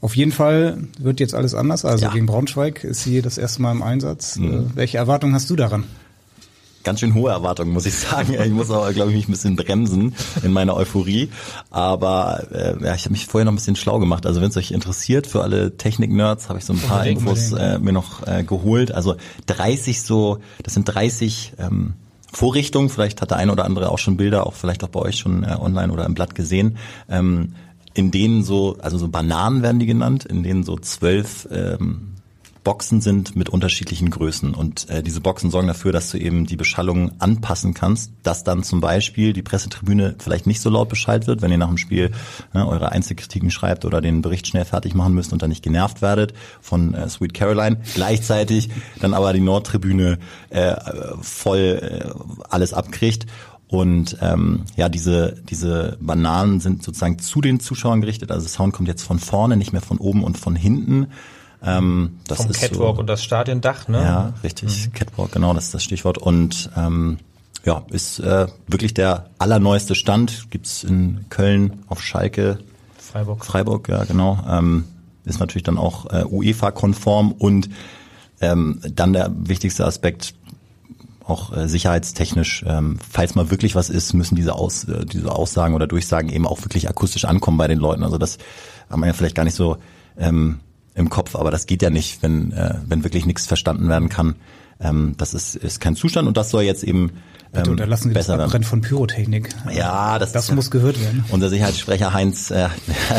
auf jeden Fall wird jetzt alles anders. Also Ja. gegen Braunschweig ist sie das erste Mal im Einsatz. Äh, welche Erwartungen hast du daran? Ganz schön hohe Erwartungen, muss ich sagen. Ich muss aber, glaube ich, mich ein bisschen bremsen in meiner Euphorie. Aber äh, ja, ich habe mich vorher noch ein bisschen schlau gemacht. Also wenn es euch interessiert, für alle Technik-Nerds habe ich so ein paar Unbedingt, Infos äh, mir noch äh, geholt. Also 30 so, das sind 30 ähm, Vorrichtungen. Vielleicht hat der eine oder andere auch schon Bilder, auch vielleicht auch bei euch schon äh, online oder im Blatt gesehen. Ähm, in denen so, also so Bananen werden die genannt, in denen so zwölf ähm, Boxen sind mit unterschiedlichen Größen und äh, diese Boxen sorgen dafür, dass du eben die Beschallung anpassen kannst, dass dann zum Beispiel die Pressetribüne vielleicht nicht so laut Bescheid wird, wenn ihr nach dem Spiel ne, eure Einzelkritiken schreibt oder den Bericht schnell fertig machen müsst und dann nicht genervt werdet von äh, Sweet Caroline. Gleichzeitig dann aber die Nordtribüne äh, voll äh, alles abkriegt. Und ähm, ja, diese, diese Bananen sind sozusagen zu den Zuschauern gerichtet. Also Sound kommt jetzt von vorne, nicht mehr von oben und von hinten. Ähm, das Vom ist Catwalk so, und das Stadiondach, ne? Ja, richtig. Catwalk, genau, das ist das Stichwort. Und ähm, ja, ist äh, wirklich der allerneueste Stand. Gibt's in Köln, auf Schalke, Freiburg. Freiburg, ja genau. Ähm, ist natürlich dann auch äh, UEFA-konform und ähm, dann der wichtigste Aspekt, auch äh, sicherheitstechnisch, ähm, falls mal wirklich was ist, müssen diese, Aus, äh, diese Aussagen oder Durchsagen eben auch wirklich akustisch ankommen bei den Leuten. Also das haben wir ja vielleicht gar nicht so ähm, im Kopf, aber das geht ja nicht, wenn, äh, wenn wirklich nichts verstanden werden kann. Ähm, das ist, ist kein Zustand und das soll jetzt eben Bitte ähm, unterlassen Sie das. Abbrennen von Pyrotechnik. Ja, das, Das ist, muss gehört werden. Unser Sicherheitssprecher Heinz, äh,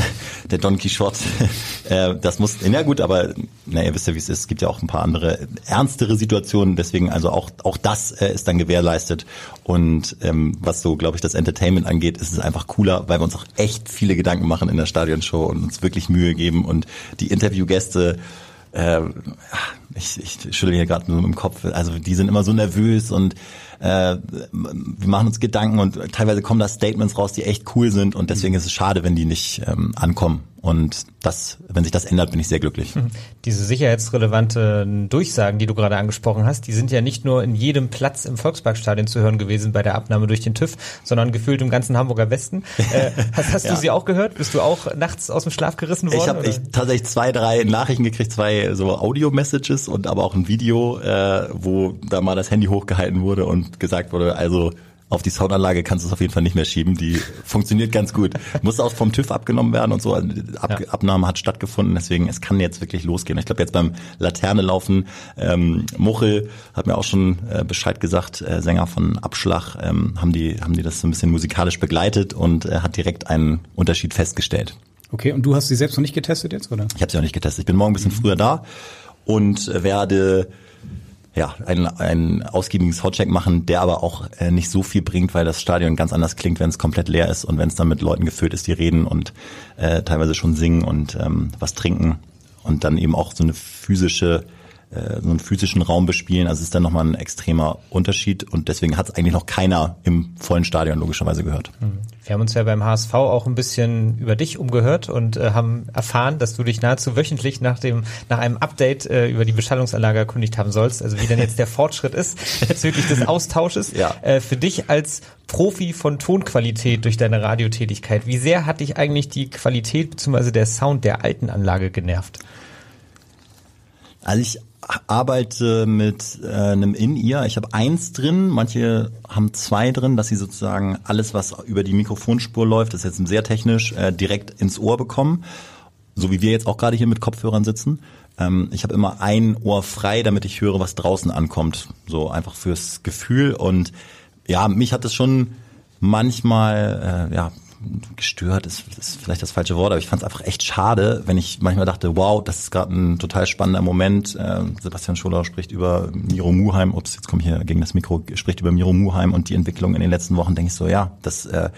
der Don Quixote, äh, das muss, na gut, aber na, ihr wisst ja, wie es ist. Es gibt ja auch ein paar andere ernstere Situationen. Deswegen also auch auch das äh, ist dann gewährleistet. Und ähm, was so, glaube ich, das Entertainment angeht, ist es einfach cooler, weil wir uns auch echt viele Gedanken machen in der Stadionshow und uns wirklich Mühe geben und die Interviewgäste äh, ich, ich schüttel hier gerade nur im Kopf, also die sind immer so nervös und äh, wir machen uns Gedanken und teilweise kommen da Statements raus, die echt cool sind und deswegen ist es schade, wenn die nicht ähm, ankommen. Und das, wenn sich das ändert, bin ich sehr glücklich. Diese sicherheitsrelevanten Durchsagen, die du gerade angesprochen hast, die sind ja nicht nur in jedem Platz im Volksparkstadion zu hören gewesen bei der Abnahme durch den TÜV, sondern gefühlt im ganzen Hamburger Westen. Äh, hast hast Ja. du sie auch gehört? Bist du auch nachts aus dem Schlaf gerissen worden? Ich habe tatsächlich zwei, drei Nachrichten gekriegt, zwei so Audio-Messages und aber auch ein Video, äh, wo da mal das Handy hochgehalten wurde und gesagt wurde, also auf die Soundanlage kannst du es auf jeden Fall nicht mehr schieben. Die funktioniert ganz gut. Muss auch vom TÜV abgenommen werden und so. Also Ab Ja. Abnahme hat stattgefunden, deswegen es kann jetzt wirklich losgehen. Ich glaube jetzt beim Laterne laufen, ähm, Muchel hat mir auch schon äh, Bescheid gesagt, äh, Sänger von Abschlag, ähm, haben die haben die das so ein bisschen musikalisch begleitet und äh, hat direkt einen Unterschied festgestellt. Okay, und du hast sie selbst noch nicht getestet jetzt, oder? Ich habe sie auch nicht getestet. Ich bin morgen ein bisschen früher da und werde ja einen, einen ausgiebigen Soundcheck machen, der aber auch äh, nicht so viel bringt, weil das Stadion ganz anders klingt, wenn es komplett leer ist und wenn es dann mit Leuten gefüllt ist, die reden und äh, teilweise schon singen und ähm, was trinken und dann eben auch so eine physische so einen physischen Raum bespielen. Also es ist dann nochmal ein extremer Unterschied und deswegen hat es eigentlich noch keiner im vollen Stadion logischerweise gehört. Wir haben uns ja beim HSV auch ein bisschen über dich umgehört und äh, haben erfahren, dass du dich nahezu wöchentlich nach dem nach einem Update äh, über die Beschallungsanlage erkundigt haben sollst. Also wie denn jetzt der Fortschritt ist bezüglich des Austausches. Ja. Äh, für dich als Profi von Tonqualität durch deine Radiotätigkeit, wie sehr hat dich eigentlich die Qualität bzw. der Sound der alten Anlage genervt? Also ich arbeite mit äh, einem In-Ear. Ich habe eins drin, manche haben zwei drin, dass sie sozusagen alles, was über die Mikrofonspur läuft, das ist jetzt sehr technisch, äh, direkt ins Ohr bekommen. So wie wir jetzt auch gerade hier mit Kopfhörern sitzen. Ähm, ich habe immer ein Ohr frei, damit ich höre, was draußen ankommt. So einfach fürs Gefühl. Und ja, mich hat es schon manchmal, äh, ja, gestört ist, ist vielleicht das falsche Wort, aber ich fand es einfach echt schade, wenn ich manchmal dachte, wow, das ist gerade ein total spannender Moment. Äh, Sebastian Scholau spricht über Miro Muheim, ups, jetzt komme ich hier gegen das Mikro, spricht über Miro Muheim und die Entwicklung in den letzten Wochen, denke ich so, ja, das äh,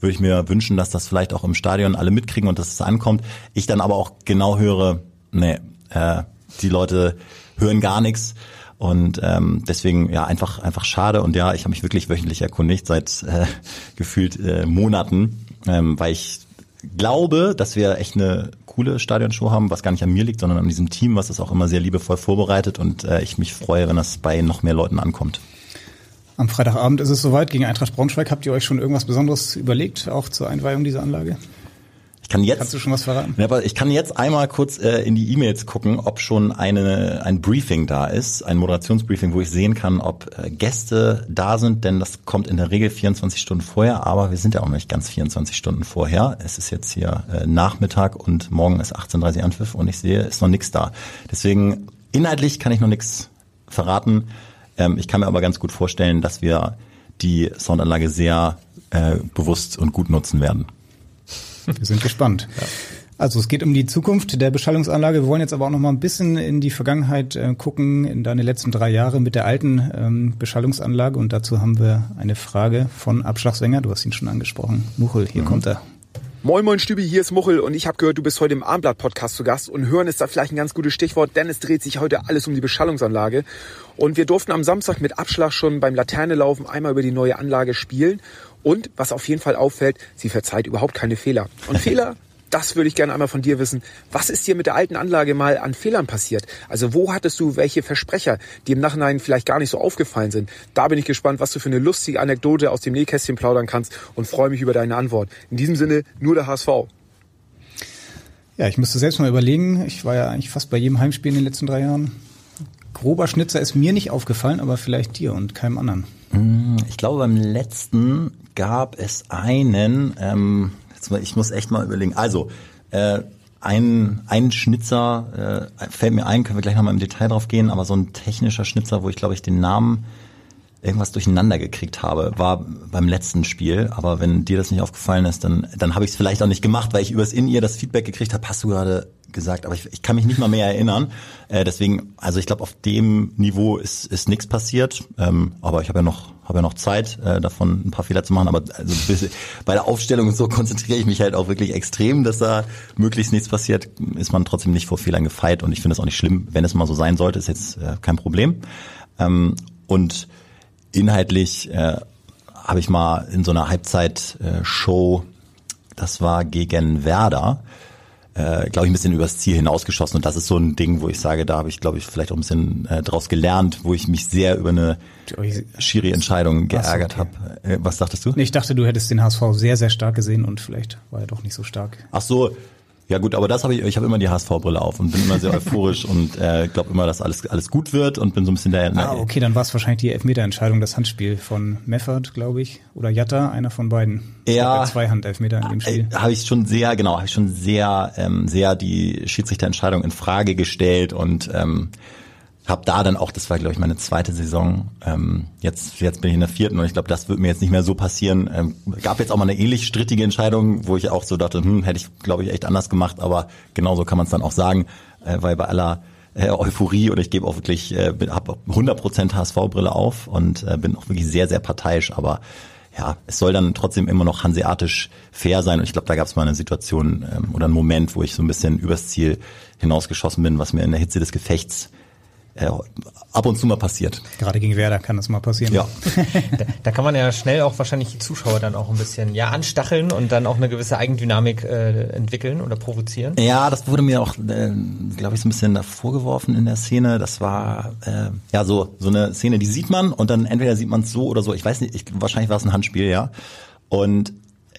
würde ich mir wünschen, dass das vielleicht auch im Stadion alle mitkriegen und dass es ankommt. Ich dann aber auch genau höre, nee, äh, die Leute hören gar nichts. Und ähm, deswegen ja einfach einfach schade und ja, ich habe mich wirklich wöchentlich erkundigt seit äh, gefühlt äh, Monaten, ähm, weil ich glaube, dass wir echt eine coole Stadionshow haben, was gar nicht an mir liegt, sondern an diesem Team, was das auch immer sehr liebevoll vorbereitet und äh, ich mich freue, wenn das bei noch mehr Leuten ankommt. Am Freitagabend ist es soweit gegen Eintracht Braunschweig. Habt ihr euch schon irgendwas Besonderes überlegt, auch zur Einweihung dieser Anlage? Ich kann jetzt, Kannst du schon was verraten? Ja, aber ich kann jetzt einmal kurz äh, in die E-Mails gucken, ob schon eine, ein Briefing da ist, ein Moderationsbriefing, wo ich sehen kann, ob äh, Gäste da sind, denn das kommt in der Regel 24 Stunden vorher, aber wir sind ja auch noch nicht ganz 24 Stunden vorher. Es ist jetzt hier äh, Nachmittag und morgen ist 18.30 Uhr Anpfiff und ich sehe, ist noch nichts da. Deswegen inhaltlich kann ich noch nichts verraten. Ähm, ich kann mir aber ganz gut vorstellen, dass wir die Soundanlage sehr äh, bewusst und gut nutzen werden. Wir sind gespannt. Also es geht um die Zukunft der Beschallungsanlage. Wir wollen jetzt aber auch noch mal ein bisschen in die Vergangenheit äh, gucken, in deine letzten drei Jahre mit der alten ähm, Beschallungsanlage. Und dazu haben wir eine Frage von Abschlagssänger. Du hast ihn schon angesprochen. Muchel, hier kommt er. Moin Moin Stübi, hier ist Muchel und ich habe gehört, du bist heute im Armblatt-Podcast zu Gast und hören ist da vielleicht ein ganz gutes Stichwort, denn es dreht sich heute alles um die Beschallungsanlage. Und wir durften am Samstag mit Abschlag schon beim Laternelaufen einmal über die neue Anlage spielen und was auf jeden Fall auffällt, sie verzeiht überhaupt keine Fehler. Und Fehler, das würde ich gerne einmal von dir wissen. Was ist dir mit der alten Anlage mal an Fehlern passiert? Also wo hattest du welche Versprecher, die im Nachhinein vielleicht gar nicht so aufgefallen sind? Da bin ich gespannt, was du für eine lustige Anekdote aus dem Nähkästchen plaudern kannst und freue mich über deine Antwort. In diesem Sinne, nur der HSV. Ja, ich müsste selbst mal überlegen. Ich war ja eigentlich fast bei jedem Heimspiel in den letzten drei Jahren. Grober Schnitzer ist mir nicht aufgefallen, aber vielleicht dir und keinem anderen. Ich glaube, beim letzten gab es einen, ähm, jetzt ich muss echt mal überlegen. Also, äh, ein, ein Schnitzer äh, fällt mir ein, können wir gleich nochmal im Detail drauf gehen, aber so ein technischer Schnitzer, wo ich glaube ich den Namen irgendwas durcheinander gekriegt habe, war beim letzten Spiel. Aber wenn dir das nicht aufgefallen ist, dann, dann habe ich es vielleicht auch nicht gemacht, weil ich übers In-Ear das Feedback gekriegt habe, hast du gerade gesagt, aber ich, ich kann mich nicht mal mehr erinnern. Äh, deswegen, also ich glaube, auf dem Niveau ist, ist nichts passiert. Ähm, aber ich habe ja noch habe ja noch Zeit, äh, davon ein paar Fehler zu machen. Aber also bei der Aufstellung und so konzentriere ich mich halt auch wirklich extrem, dass da möglichst nichts passiert. Ist man trotzdem nicht vor Fehlern gefeit und ich finde es auch nicht schlimm, wenn es mal so sein sollte, ist jetzt äh, kein Problem. Ähm, und inhaltlich äh, habe ich mal in so einer Halbzeit-Show, das war gegen Werder, äh, glaube ich, ein bisschen übers Ziel hinausgeschossen. Und das ist so ein Ding, wo ich sage, da habe ich, glaube ich, vielleicht auch ein bisschen äh, draus gelernt, wo ich mich sehr über eine Schiri-Entscheidung geärgert so, habe. Äh, was dachtest du? Nee, Ich dachte, du hättest den HSV sehr, sehr stark gesehen und vielleicht war er doch nicht so stark. Ach so, ja gut, aber das habe ich, ich habe immer die HSV-Brille auf und bin immer sehr euphorisch und äh, glaube immer, dass alles alles gut wird und bin so ein bisschen der. Ah, okay, dann war es wahrscheinlich die Elfmeterentscheidung, das Handspiel von Meffert, glaube ich, oder Jatta, einer von beiden. Ja. Zwei Handelfmeter in dem Spiel. Äh, Habe ich schon sehr, genau, habe ich schon sehr, ähm, sehr die Schiedsrichterentscheidung in Frage gestellt und ähm, habe da dann auch, das war glaube ich meine zweite Saison, ähm, jetzt jetzt bin ich in der vierten und ich glaube, das wird mir jetzt nicht mehr so passieren. Ähm, gab jetzt auch mal eine ähnlich strittige Entscheidung, wo ich auch so dachte, hm, hätte ich glaube ich echt anders gemacht, aber genauso kann man es dann auch sagen, äh, weil bei aller äh, Euphorie und ich gebe auch wirklich, äh, habe 100% HSV-Brille auf und äh, bin auch wirklich sehr, sehr parteiisch, aber ja, es soll dann trotzdem immer noch hanseatisch fair sein. Und ich glaube, da gab es mal eine Situation ähm, oder einen Moment, wo ich so ein bisschen übers Ziel hinausgeschossen bin, was mir in der Hitze des Gefechts äh, ab und zu mal passiert. Gerade gegen Werder kann das mal passieren. Ja. Da, da kann man ja schnell auch wahrscheinlich die Zuschauer dann auch ein bisschen ja anstacheln und dann auch eine gewisse Eigendynamik äh, entwickeln oder provozieren. Ja, das wurde mir auch, äh, glaube ich, so ein bisschen vorgeworfen in der Szene. Das war äh, ja so so eine Szene, die sieht man und dann entweder sieht man es so oder so. Ich weiß nicht, ich, wahrscheinlich war es ein Handspiel, ja. Und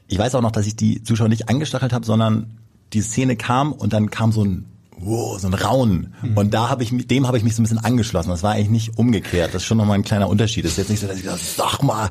ich weiß auch noch, dass ich die Zuschauer nicht angestachelt habe, sondern die Szene kam und dann kam so ein wow, so ein Raunen. Mhm. Und da habe ich mich- dem habe ich mich so ein bisschen angeschlossen. Das war eigentlich nicht umgekehrt. Das ist schon nochmal ein kleiner Unterschied. Das ist jetzt nicht so, dass ich gesagt habe, sag mal,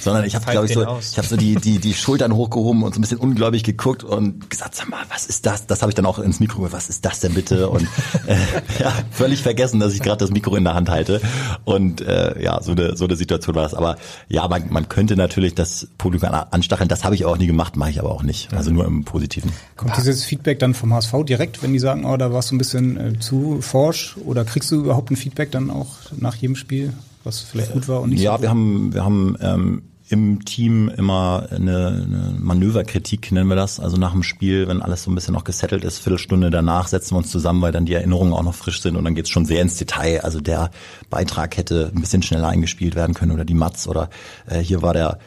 sondern ich habe, glaube ich, so, aus. ich habe so die die die Schultern hochgehoben und so ein bisschen ungläubig geguckt und gesagt, sag mal, was ist das? Das habe ich dann auch ins Mikro was ist das denn bitte? Und äh, ja, völlig vergessen, dass ich gerade das Mikro in der Hand halte. Und äh, ja, so eine so eine Situation war das. Aber ja, man, man könnte natürlich das Publikum an- anstacheln. Das habe ich auch nie gemacht, mache ich aber auch nicht. Also nur im Positiven. Kommt dieses Feedback dann vom HSV direkt, wenn die sagen, oh, da warst du ein bisschen äh, zu forsch? Oder kriegst du überhaupt ein Feedback dann auch nach jedem Spiel, was vielleicht gut war und nicht Ja, so wir haben, wir haben ähm, im Team immer eine, eine Manöverkritik, nennen wir das. Also nach dem Spiel, wenn alles so ein bisschen noch gesettelt ist, Viertelstunde danach setzen wir uns zusammen, weil dann die Erinnerungen auch noch frisch sind und dann geht's schon sehr ins Detail. Also der Beitrag hätte ein bisschen schneller eingespielt werden können oder die Mats oder äh, hier war der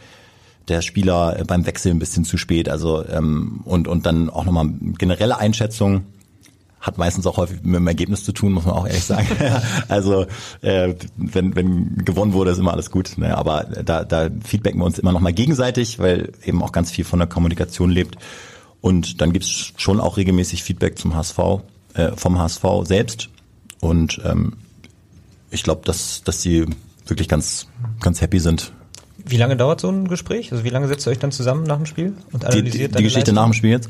der Spieler äh, beim Wechsel ein bisschen zu spät. Also ähm, und und dann auch nochmal generelle Einschätzung hat meistens auch häufig mit dem Ergebnis zu tun, muss man auch ehrlich sagen. also äh, wenn, wenn gewonnen wurde, ist immer alles gut. Ne? Aber da, da feedbacken wir uns immer noch mal gegenseitig, weil eben auch ganz viel von der Kommunikation lebt. Und dann gibt's schon auch regelmäßig Feedback zum HSV, äh, vom HSV selbst. Und ähm, ich glaube, dass, dass sie wirklich ganz, ganz happy sind. Wie lange dauert so ein Gespräch? Also wie lange setzt ihr euch dann zusammen nach dem Spiel und Die, analysiert die, die deine Geschichte Leistung? nach dem Spiel jetzt?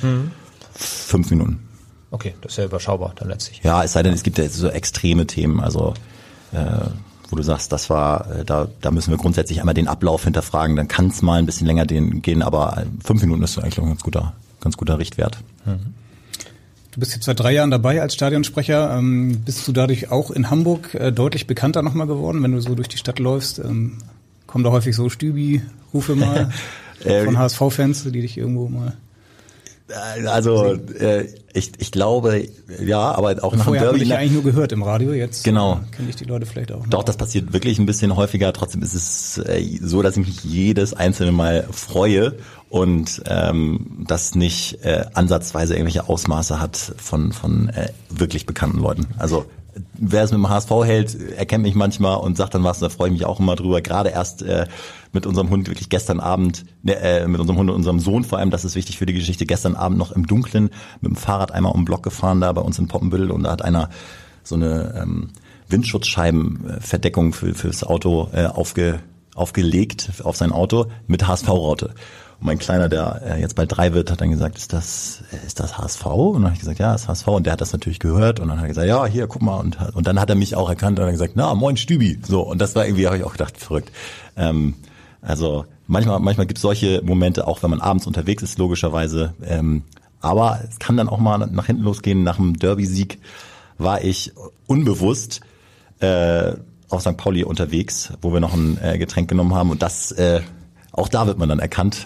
Fünf Minuten. Okay, das ist ja überschaubar dann letztlich. Ja, es sei denn, es gibt ja so extreme Themen, also äh, wo du sagst, das war, äh, da, da müssen wir grundsätzlich einmal den Ablauf hinterfragen, dann kann es mal ein bisschen länger den, gehen, aber äh, fünf Minuten ist eigentlich ein ganz guter, ganz guter Richtwert. Du bist jetzt seit drei Jahren dabei als Stadionsprecher. Ähm, bist du dadurch auch in Hamburg äh, deutlich bekannter nochmal geworden, wenn du so durch die Stadt läufst? Ähm, kommen da häufig so Stübi-Rufe mal Äh, von HSV-Fans, die dich irgendwo mal... Äh, Also äh, ich, ich glaube, ja, aber auch nach dem Derby. dich ja ne- eigentlich nur gehört im Radio, jetzt Genau. äh, kenne ich die Leute vielleicht auch. noch. Doch, das passiert wirklich ein bisschen häufiger. Trotzdem ist es äh, so, dass ich mich jedes einzelne Mal freue und ähm, das nicht äh, ansatzweise irgendwelche Ausmaße hat von, von äh, wirklich bekannten Leuten. Also wer es mit dem HSV hält, erkennt mich manchmal und sagt dann was, da freue ich mich auch immer drüber. Gerade erst äh, mit unserem Hund wirklich gestern Abend, ne, äh, mit unserem Hund und unserem Sohn vor allem, das ist wichtig für die Geschichte, gestern Abend noch im Dunkeln mit dem Fahrrad einmal um den Block gefahren da bei uns in Poppenbüttel und da hat einer so eine ähm, Windschutzscheibenverdeckung für, fürs Auto äh, aufge, aufgelegt auf sein Auto mit HSV-Raute. Mein Kleiner, der äh, jetzt bald drei wird, hat dann gesagt, ist das, äh, ist das HSV? Und dann habe ich gesagt, ja, ist HSV. Und der hat das natürlich gehört und dann hat er gesagt, ja, hier, guck mal. Und, und dann hat er mich auch erkannt und hat gesagt, na, moin Stübi. So, und das war irgendwie, habe ich auch gedacht, verrückt. Ähm, also manchmal, manchmal gibt es solche Momente, auch wenn man abends unterwegs ist, logischerweise. Ähm, aber es kann dann auch mal nach hinten losgehen. Nach dem Derby-Sieg war ich unbewusst äh, auf St. Pauli unterwegs, wo wir noch ein äh, Getränk genommen haben. Und das, äh, auch da wird man dann erkannt.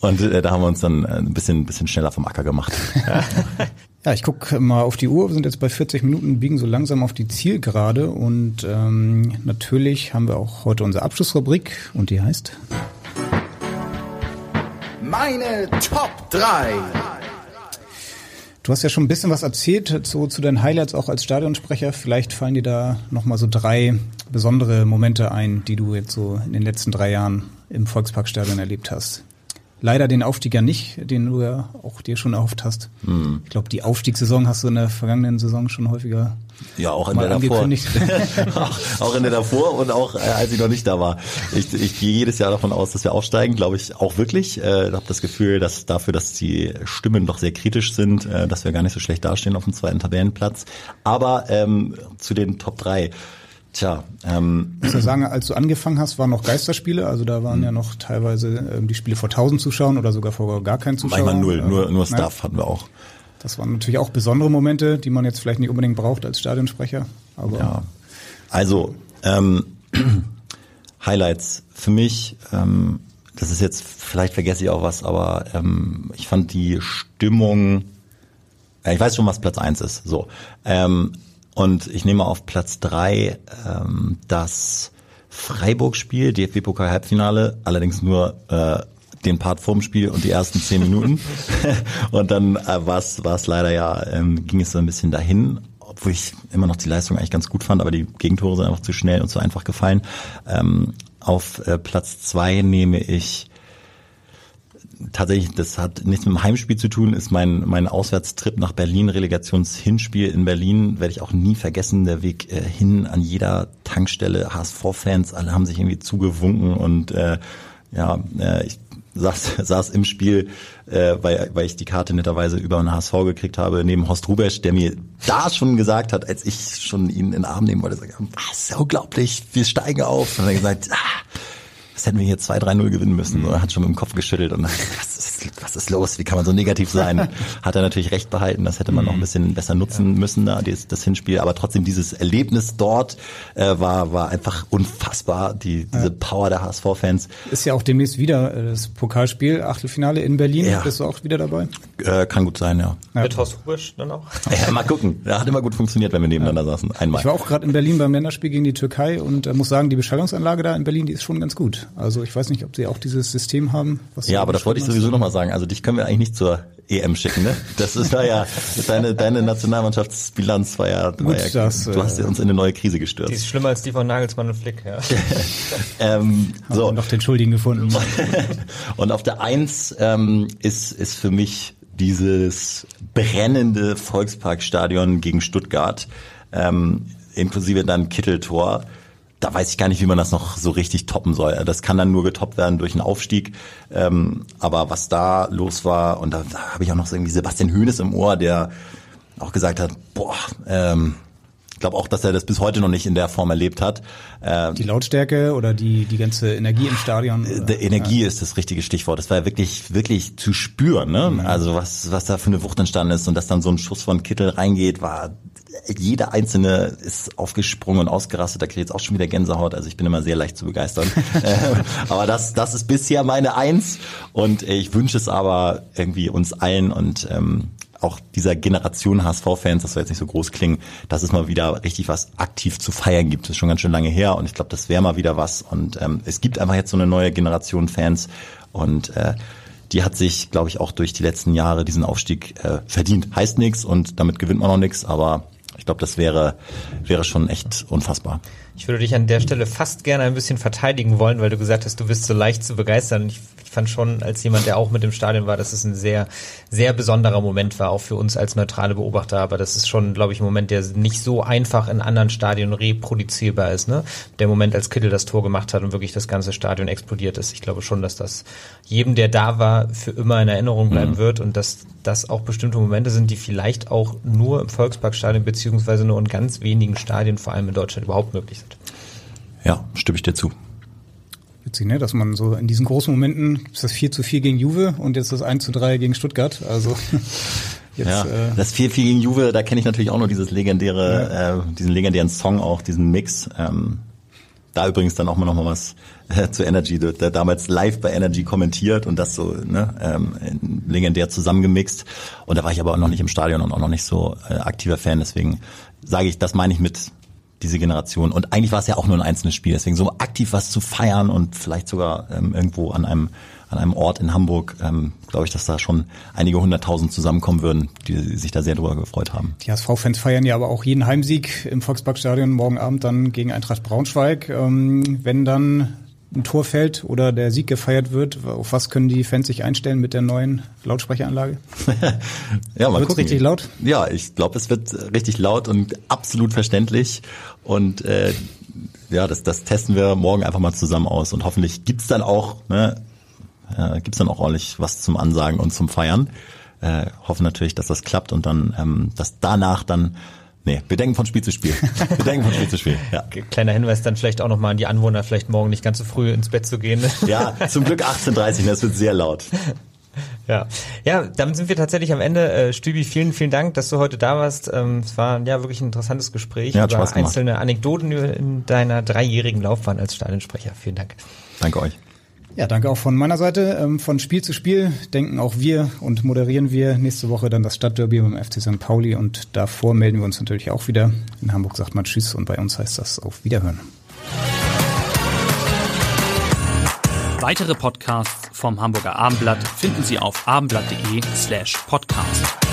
Und äh, da haben wir uns dann äh, ein bisschen, bisschen schneller vom Acker gemacht. Ja, ich gucke mal auf die Uhr. Wir sind jetzt bei 40 Minuten, biegen so langsam auf die Zielgerade. Und ähm, natürlich haben wir auch heute unsere Abschlussrubrik und die heißt... Meine Top 3. Du hast ja schon ein bisschen was erzählt so zu deinen Highlights auch als Stadionsprecher. Vielleicht fallen dir da nochmal so drei besondere Momente ein, die du jetzt so in den letzten drei Jahren im Volksparkstadion erlebt hast. Leider den Aufstieg ja nicht, den du ja auch dir schon erhofft hast. Hm. Ich glaube, die Aufstiegssaison hast du in der vergangenen Saison schon häufiger Ja, auch in mal der davor. auch, auch in der davor und auch äh, als ich noch nicht da war. Ich, ich gehe jedes Jahr davon aus, dass wir aufsteigen, glaube ich auch wirklich. Äh, habe das Gefühl, dass dafür, dass die Stimmen doch sehr kritisch sind, äh, dass wir gar nicht so schlecht dastehen auf dem zweiten Tabellenplatz. Aber ähm, zu den Top 3. Tja, ähm, Ich muss ja sagen, als du angefangen hast, waren noch Geisterspiele, also da waren ja noch teilweise ähm, die Spiele vor 1000 Zuschauern oder sogar vor gar keinen Zuschauern. manchmal null, Ähm, nur, nur ja. Staff hatten wir auch. Das waren natürlich auch besondere Momente, die man jetzt vielleicht nicht unbedingt braucht als Stadionsprecher. Aber Ja. Also, ähm, Highlights für mich, ähm, das ist jetzt, vielleicht vergesse ich auch was, aber ähm, ich fand die Stimmung, ja, ich weiß schon, was Platz eins ist. So. Ähm, Und ich nehme auf Platz drei ähm, das Freiburg-Spiel, DFB-Pokal-Halbfinale, allerdings nur äh, den Part vorm Spiel und die ersten zehn Minuten. und dann äh, war es leider ja, ähm, ging es so ein bisschen dahin, obwohl ich immer noch die Leistung eigentlich ganz gut fand, aber die Gegentore sind einfach zu schnell und zu einfach gefallen. Ähm, auf äh, Platz zwei nehme ich tatsächlich, das hat nichts mit dem Heimspiel zu tun, ist mein, mein Auswärtstrip nach Berlin, Relegationshinspiel in Berlin, werde ich auch nie vergessen, der Weg äh, hin an jeder Tankstelle, HSV-Fans, alle haben sich irgendwie zugewunken und äh, ja, äh, ich saß, saß im Spiel, äh, weil, weil ich die Karte netterweise über einen HSV gekriegt habe, neben Horst Rubesch, der mir da schon gesagt hat, als ich schon ihn in den Arm nehmen wollte, sagt, was, unglaublich, wir steigen auf. Und er gesagt, ah, das hätten wir hier 2-3-0 gewinnen müssen. Mhm. Er hat schon mit dem Kopf geschüttelt und was ist, was ist los? Wie kann man so negativ sein? hat er natürlich recht behalten. Das hätte man noch ein mhm. bisschen besser nutzen ja. müssen, da, das, das Hinspiel. Aber trotzdem dieses Erlebnis dort äh, war, war einfach unfassbar. Die, diese ja. Power der HSV-Fans. Ist ja auch demnächst wieder äh, das Pokalspiel, Achtelfinale in Berlin. Ja. Bist du auch wieder dabei? Äh, kann gut sein, ja. ja. Mit Horst Rubisch dann auch? Ja, mal gucken. Der hat immer gut funktioniert, wenn wir nebeneinander saßen. Einmal. Ich war auch gerade in Berlin beim Länderspiel gegen die Türkei und äh, muss sagen, die Beschallungsanlage da in Berlin, die ist schon ganz gut. Also ich weiß nicht, ob sie auch dieses System haben. ja, aber das wollte ich sowieso nochmal sagen. Also dich können wir eigentlich nicht zur EM schicken, ne? Das ist war ja deine deine Nationalmannschaftsbilanz war ja, Gut, war ja das, du hast ja uns in eine neue Krise gestürzt. Die ist schlimmer als die von Nagelsmann und Flick, ja. ähm, so Haben noch den Schuldigen gefunden. und auf der Eins ähm, ist ist für mich dieses brennende Volksparkstadion gegen Stuttgart, ähm, inklusive dann Kitteltor da weiß ich gar nicht, wie man das noch so richtig toppen soll. Das kann dann nur getoppt werden durch einen Aufstieg. Ähm, aber was da los war, und da, da habe ich auch noch so irgendwie Sebastian Höhnes im Ohr, der auch gesagt hat, boah, ähm, ich glaube auch, dass er das bis heute noch nicht in der Form erlebt hat. Ähm, die Lautstärke oder die, die ganze Energie im Stadion? Oder? Die Energie ja. ist das richtige Stichwort. Das war ja wirklich, wirklich zu spüren. Ne? Mhm. Also was, was da für eine Wucht entstanden ist und dass dann so ein Schuss von Kittel reingeht, war jeder einzelne ist aufgesprungen und ausgerastet. Da kriege ich jetzt auch schon wieder Gänsehaut. Also ich bin immer sehr leicht zu begeistern. Ähm, aber das, das ist bisher meine Eins. Und ich wünsche es aber irgendwie uns allen und ähm, auch dieser Generation HSV-Fans, das soll jetzt nicht so groß klingen, dass es mal wieder richtig was aktiv zu feiern gibt. Das ist schon ganz schön lange her und ich glaube, das wäre mal wieder was. Und ähm, es gibt einfach jetzt so eine neue Generation Fans und äh, die hat sich, glaube ich, auch durch die letzten Jahre diesen Aufstieg äh, verdient. Heißt nichts und damit gewinnt man noch nichts, aber ich glaube, das wäre, wäre schon echt unfassbar. Ich würde dich an der Stelle fast gerne ein bisschen verteidigen wollen, weil du gesagt hast, du bist so leicht zu begeistern. Ich, ich fand schon, als jemand, der auch mit im Stadion war, dass es ein sehr, sehr besonderer Moment war, auch für uns als neutrale Beobachter. Aber das ist schon, glaube ich, ein Moment, der nicht so einfach in anderen Stadien reproduzierbar ist. Ne? Der Moment, als Kittel das Tor gemacht hat und wirklich das ganze Stadion explodiert ist. Ich glaube schon, dass das jedem, der da war, für immer in Erinnerung bleiben mhm. wird und dass das auch bestimmte Momente sind, die vielleicht auch nur im Volksparkstadion beziehungsweise nur in ganz wenigen Stadien, vor allem in Deutschland, überhaupt möglich sind. Ja, stimme ich dir zu. Witzig, ne? Dass man so in diesen großen Momenten gibt's das 4 zu 4 gegen Juve und jetzt das 1 zu 3 gegen Stuttgart. Also jetzt, ja, äh, das 4 4 gegen Juve, da kenne ich natürlich auch nur dieses legendäre, ja. äh, diesen legendären Song auch, diesen Mix. Ähm, da übrigens dann auch mal noch mal was äh, zu Energy, der, der damals live bei Energy kommentiert und das so ne, ähm, legendär zusammengemixt. Und da war ich aber auch noch nicht im Stadion und auch noch nicht so äh, aktiver Fan. Deswegen sage ich, das meine ich mit diese Generation. Und eigentlich war es ja auch nur ein einzelnes Spiel. Deswegen so aktiv was zu feiern und vielleicht sogar ähm, irgendwo an einem an einem Ort in Hamburg, ähm, glaube ich, dass da schon einige hunderttausend zusammenkommen würden, die sich da sehr drüber gefreut haben. Die HSV-Fans feiern ja aber auch jeden Heimsieg im Volksparkstadion morgen Abend dann gegen Eintracht Braunschweig. Ähm, wenn dann ein Tor fällt oder der Sieg gefeiert wird, auf was können die Fans sich einstellen mit der neuen Lautsprecheranlage? ja, mal Wird's gucken. richtig laut? Ja, ich glaube, es wird richtig laut und absolut verständlich. Und äh, ja, das, das testen wir morgen einfach mal zusammen aus. Und hoffentlich gibt's dann auch, ne, äh, gibt's dann auch ordentlich was zum Ansagen und zum Feiern. Äh, hoffen natürlich, dass das klappt und dann, ähm, dass danach dann Nee, wir denken von Spiel zu Spiel. Wir denken von Spiel zu Spiel. Ja. Kleiner Hinweis dann vielleicht auch nochmal an die Anwohner, vielleicht morgen nicht ganz so früh ins Bett zu gehen. Ja, zum Glück 18.30 das wird sehr laut. Ja, ja, damit sind wir tatsächlich am Ende. Äh, Stübi, vielen, vielen Dank, dass du heute da warst. Ähm, es war ja wirklich ein interessantes Gespräch ja, über einzelne Anekdoten in deiner dreijährigen Laufbahn als Stadionsprecher. Vielen Dank. Danke euch. Ja, danke auch von meiner Seite. Ähm, von Spiel zu Spiel denken auch wir und moderieren wir nächste Woche dann das Stadtderby beim FC St. Pauli und davor melden wir uns natürlich auch wieder. In Hamburg sagt man Tschüss und bei uns heißt das auf Wiederhören. Weitere Podcasts vom Hamburger Abendblatt finden Sie auf abendblatt.de slash podcast.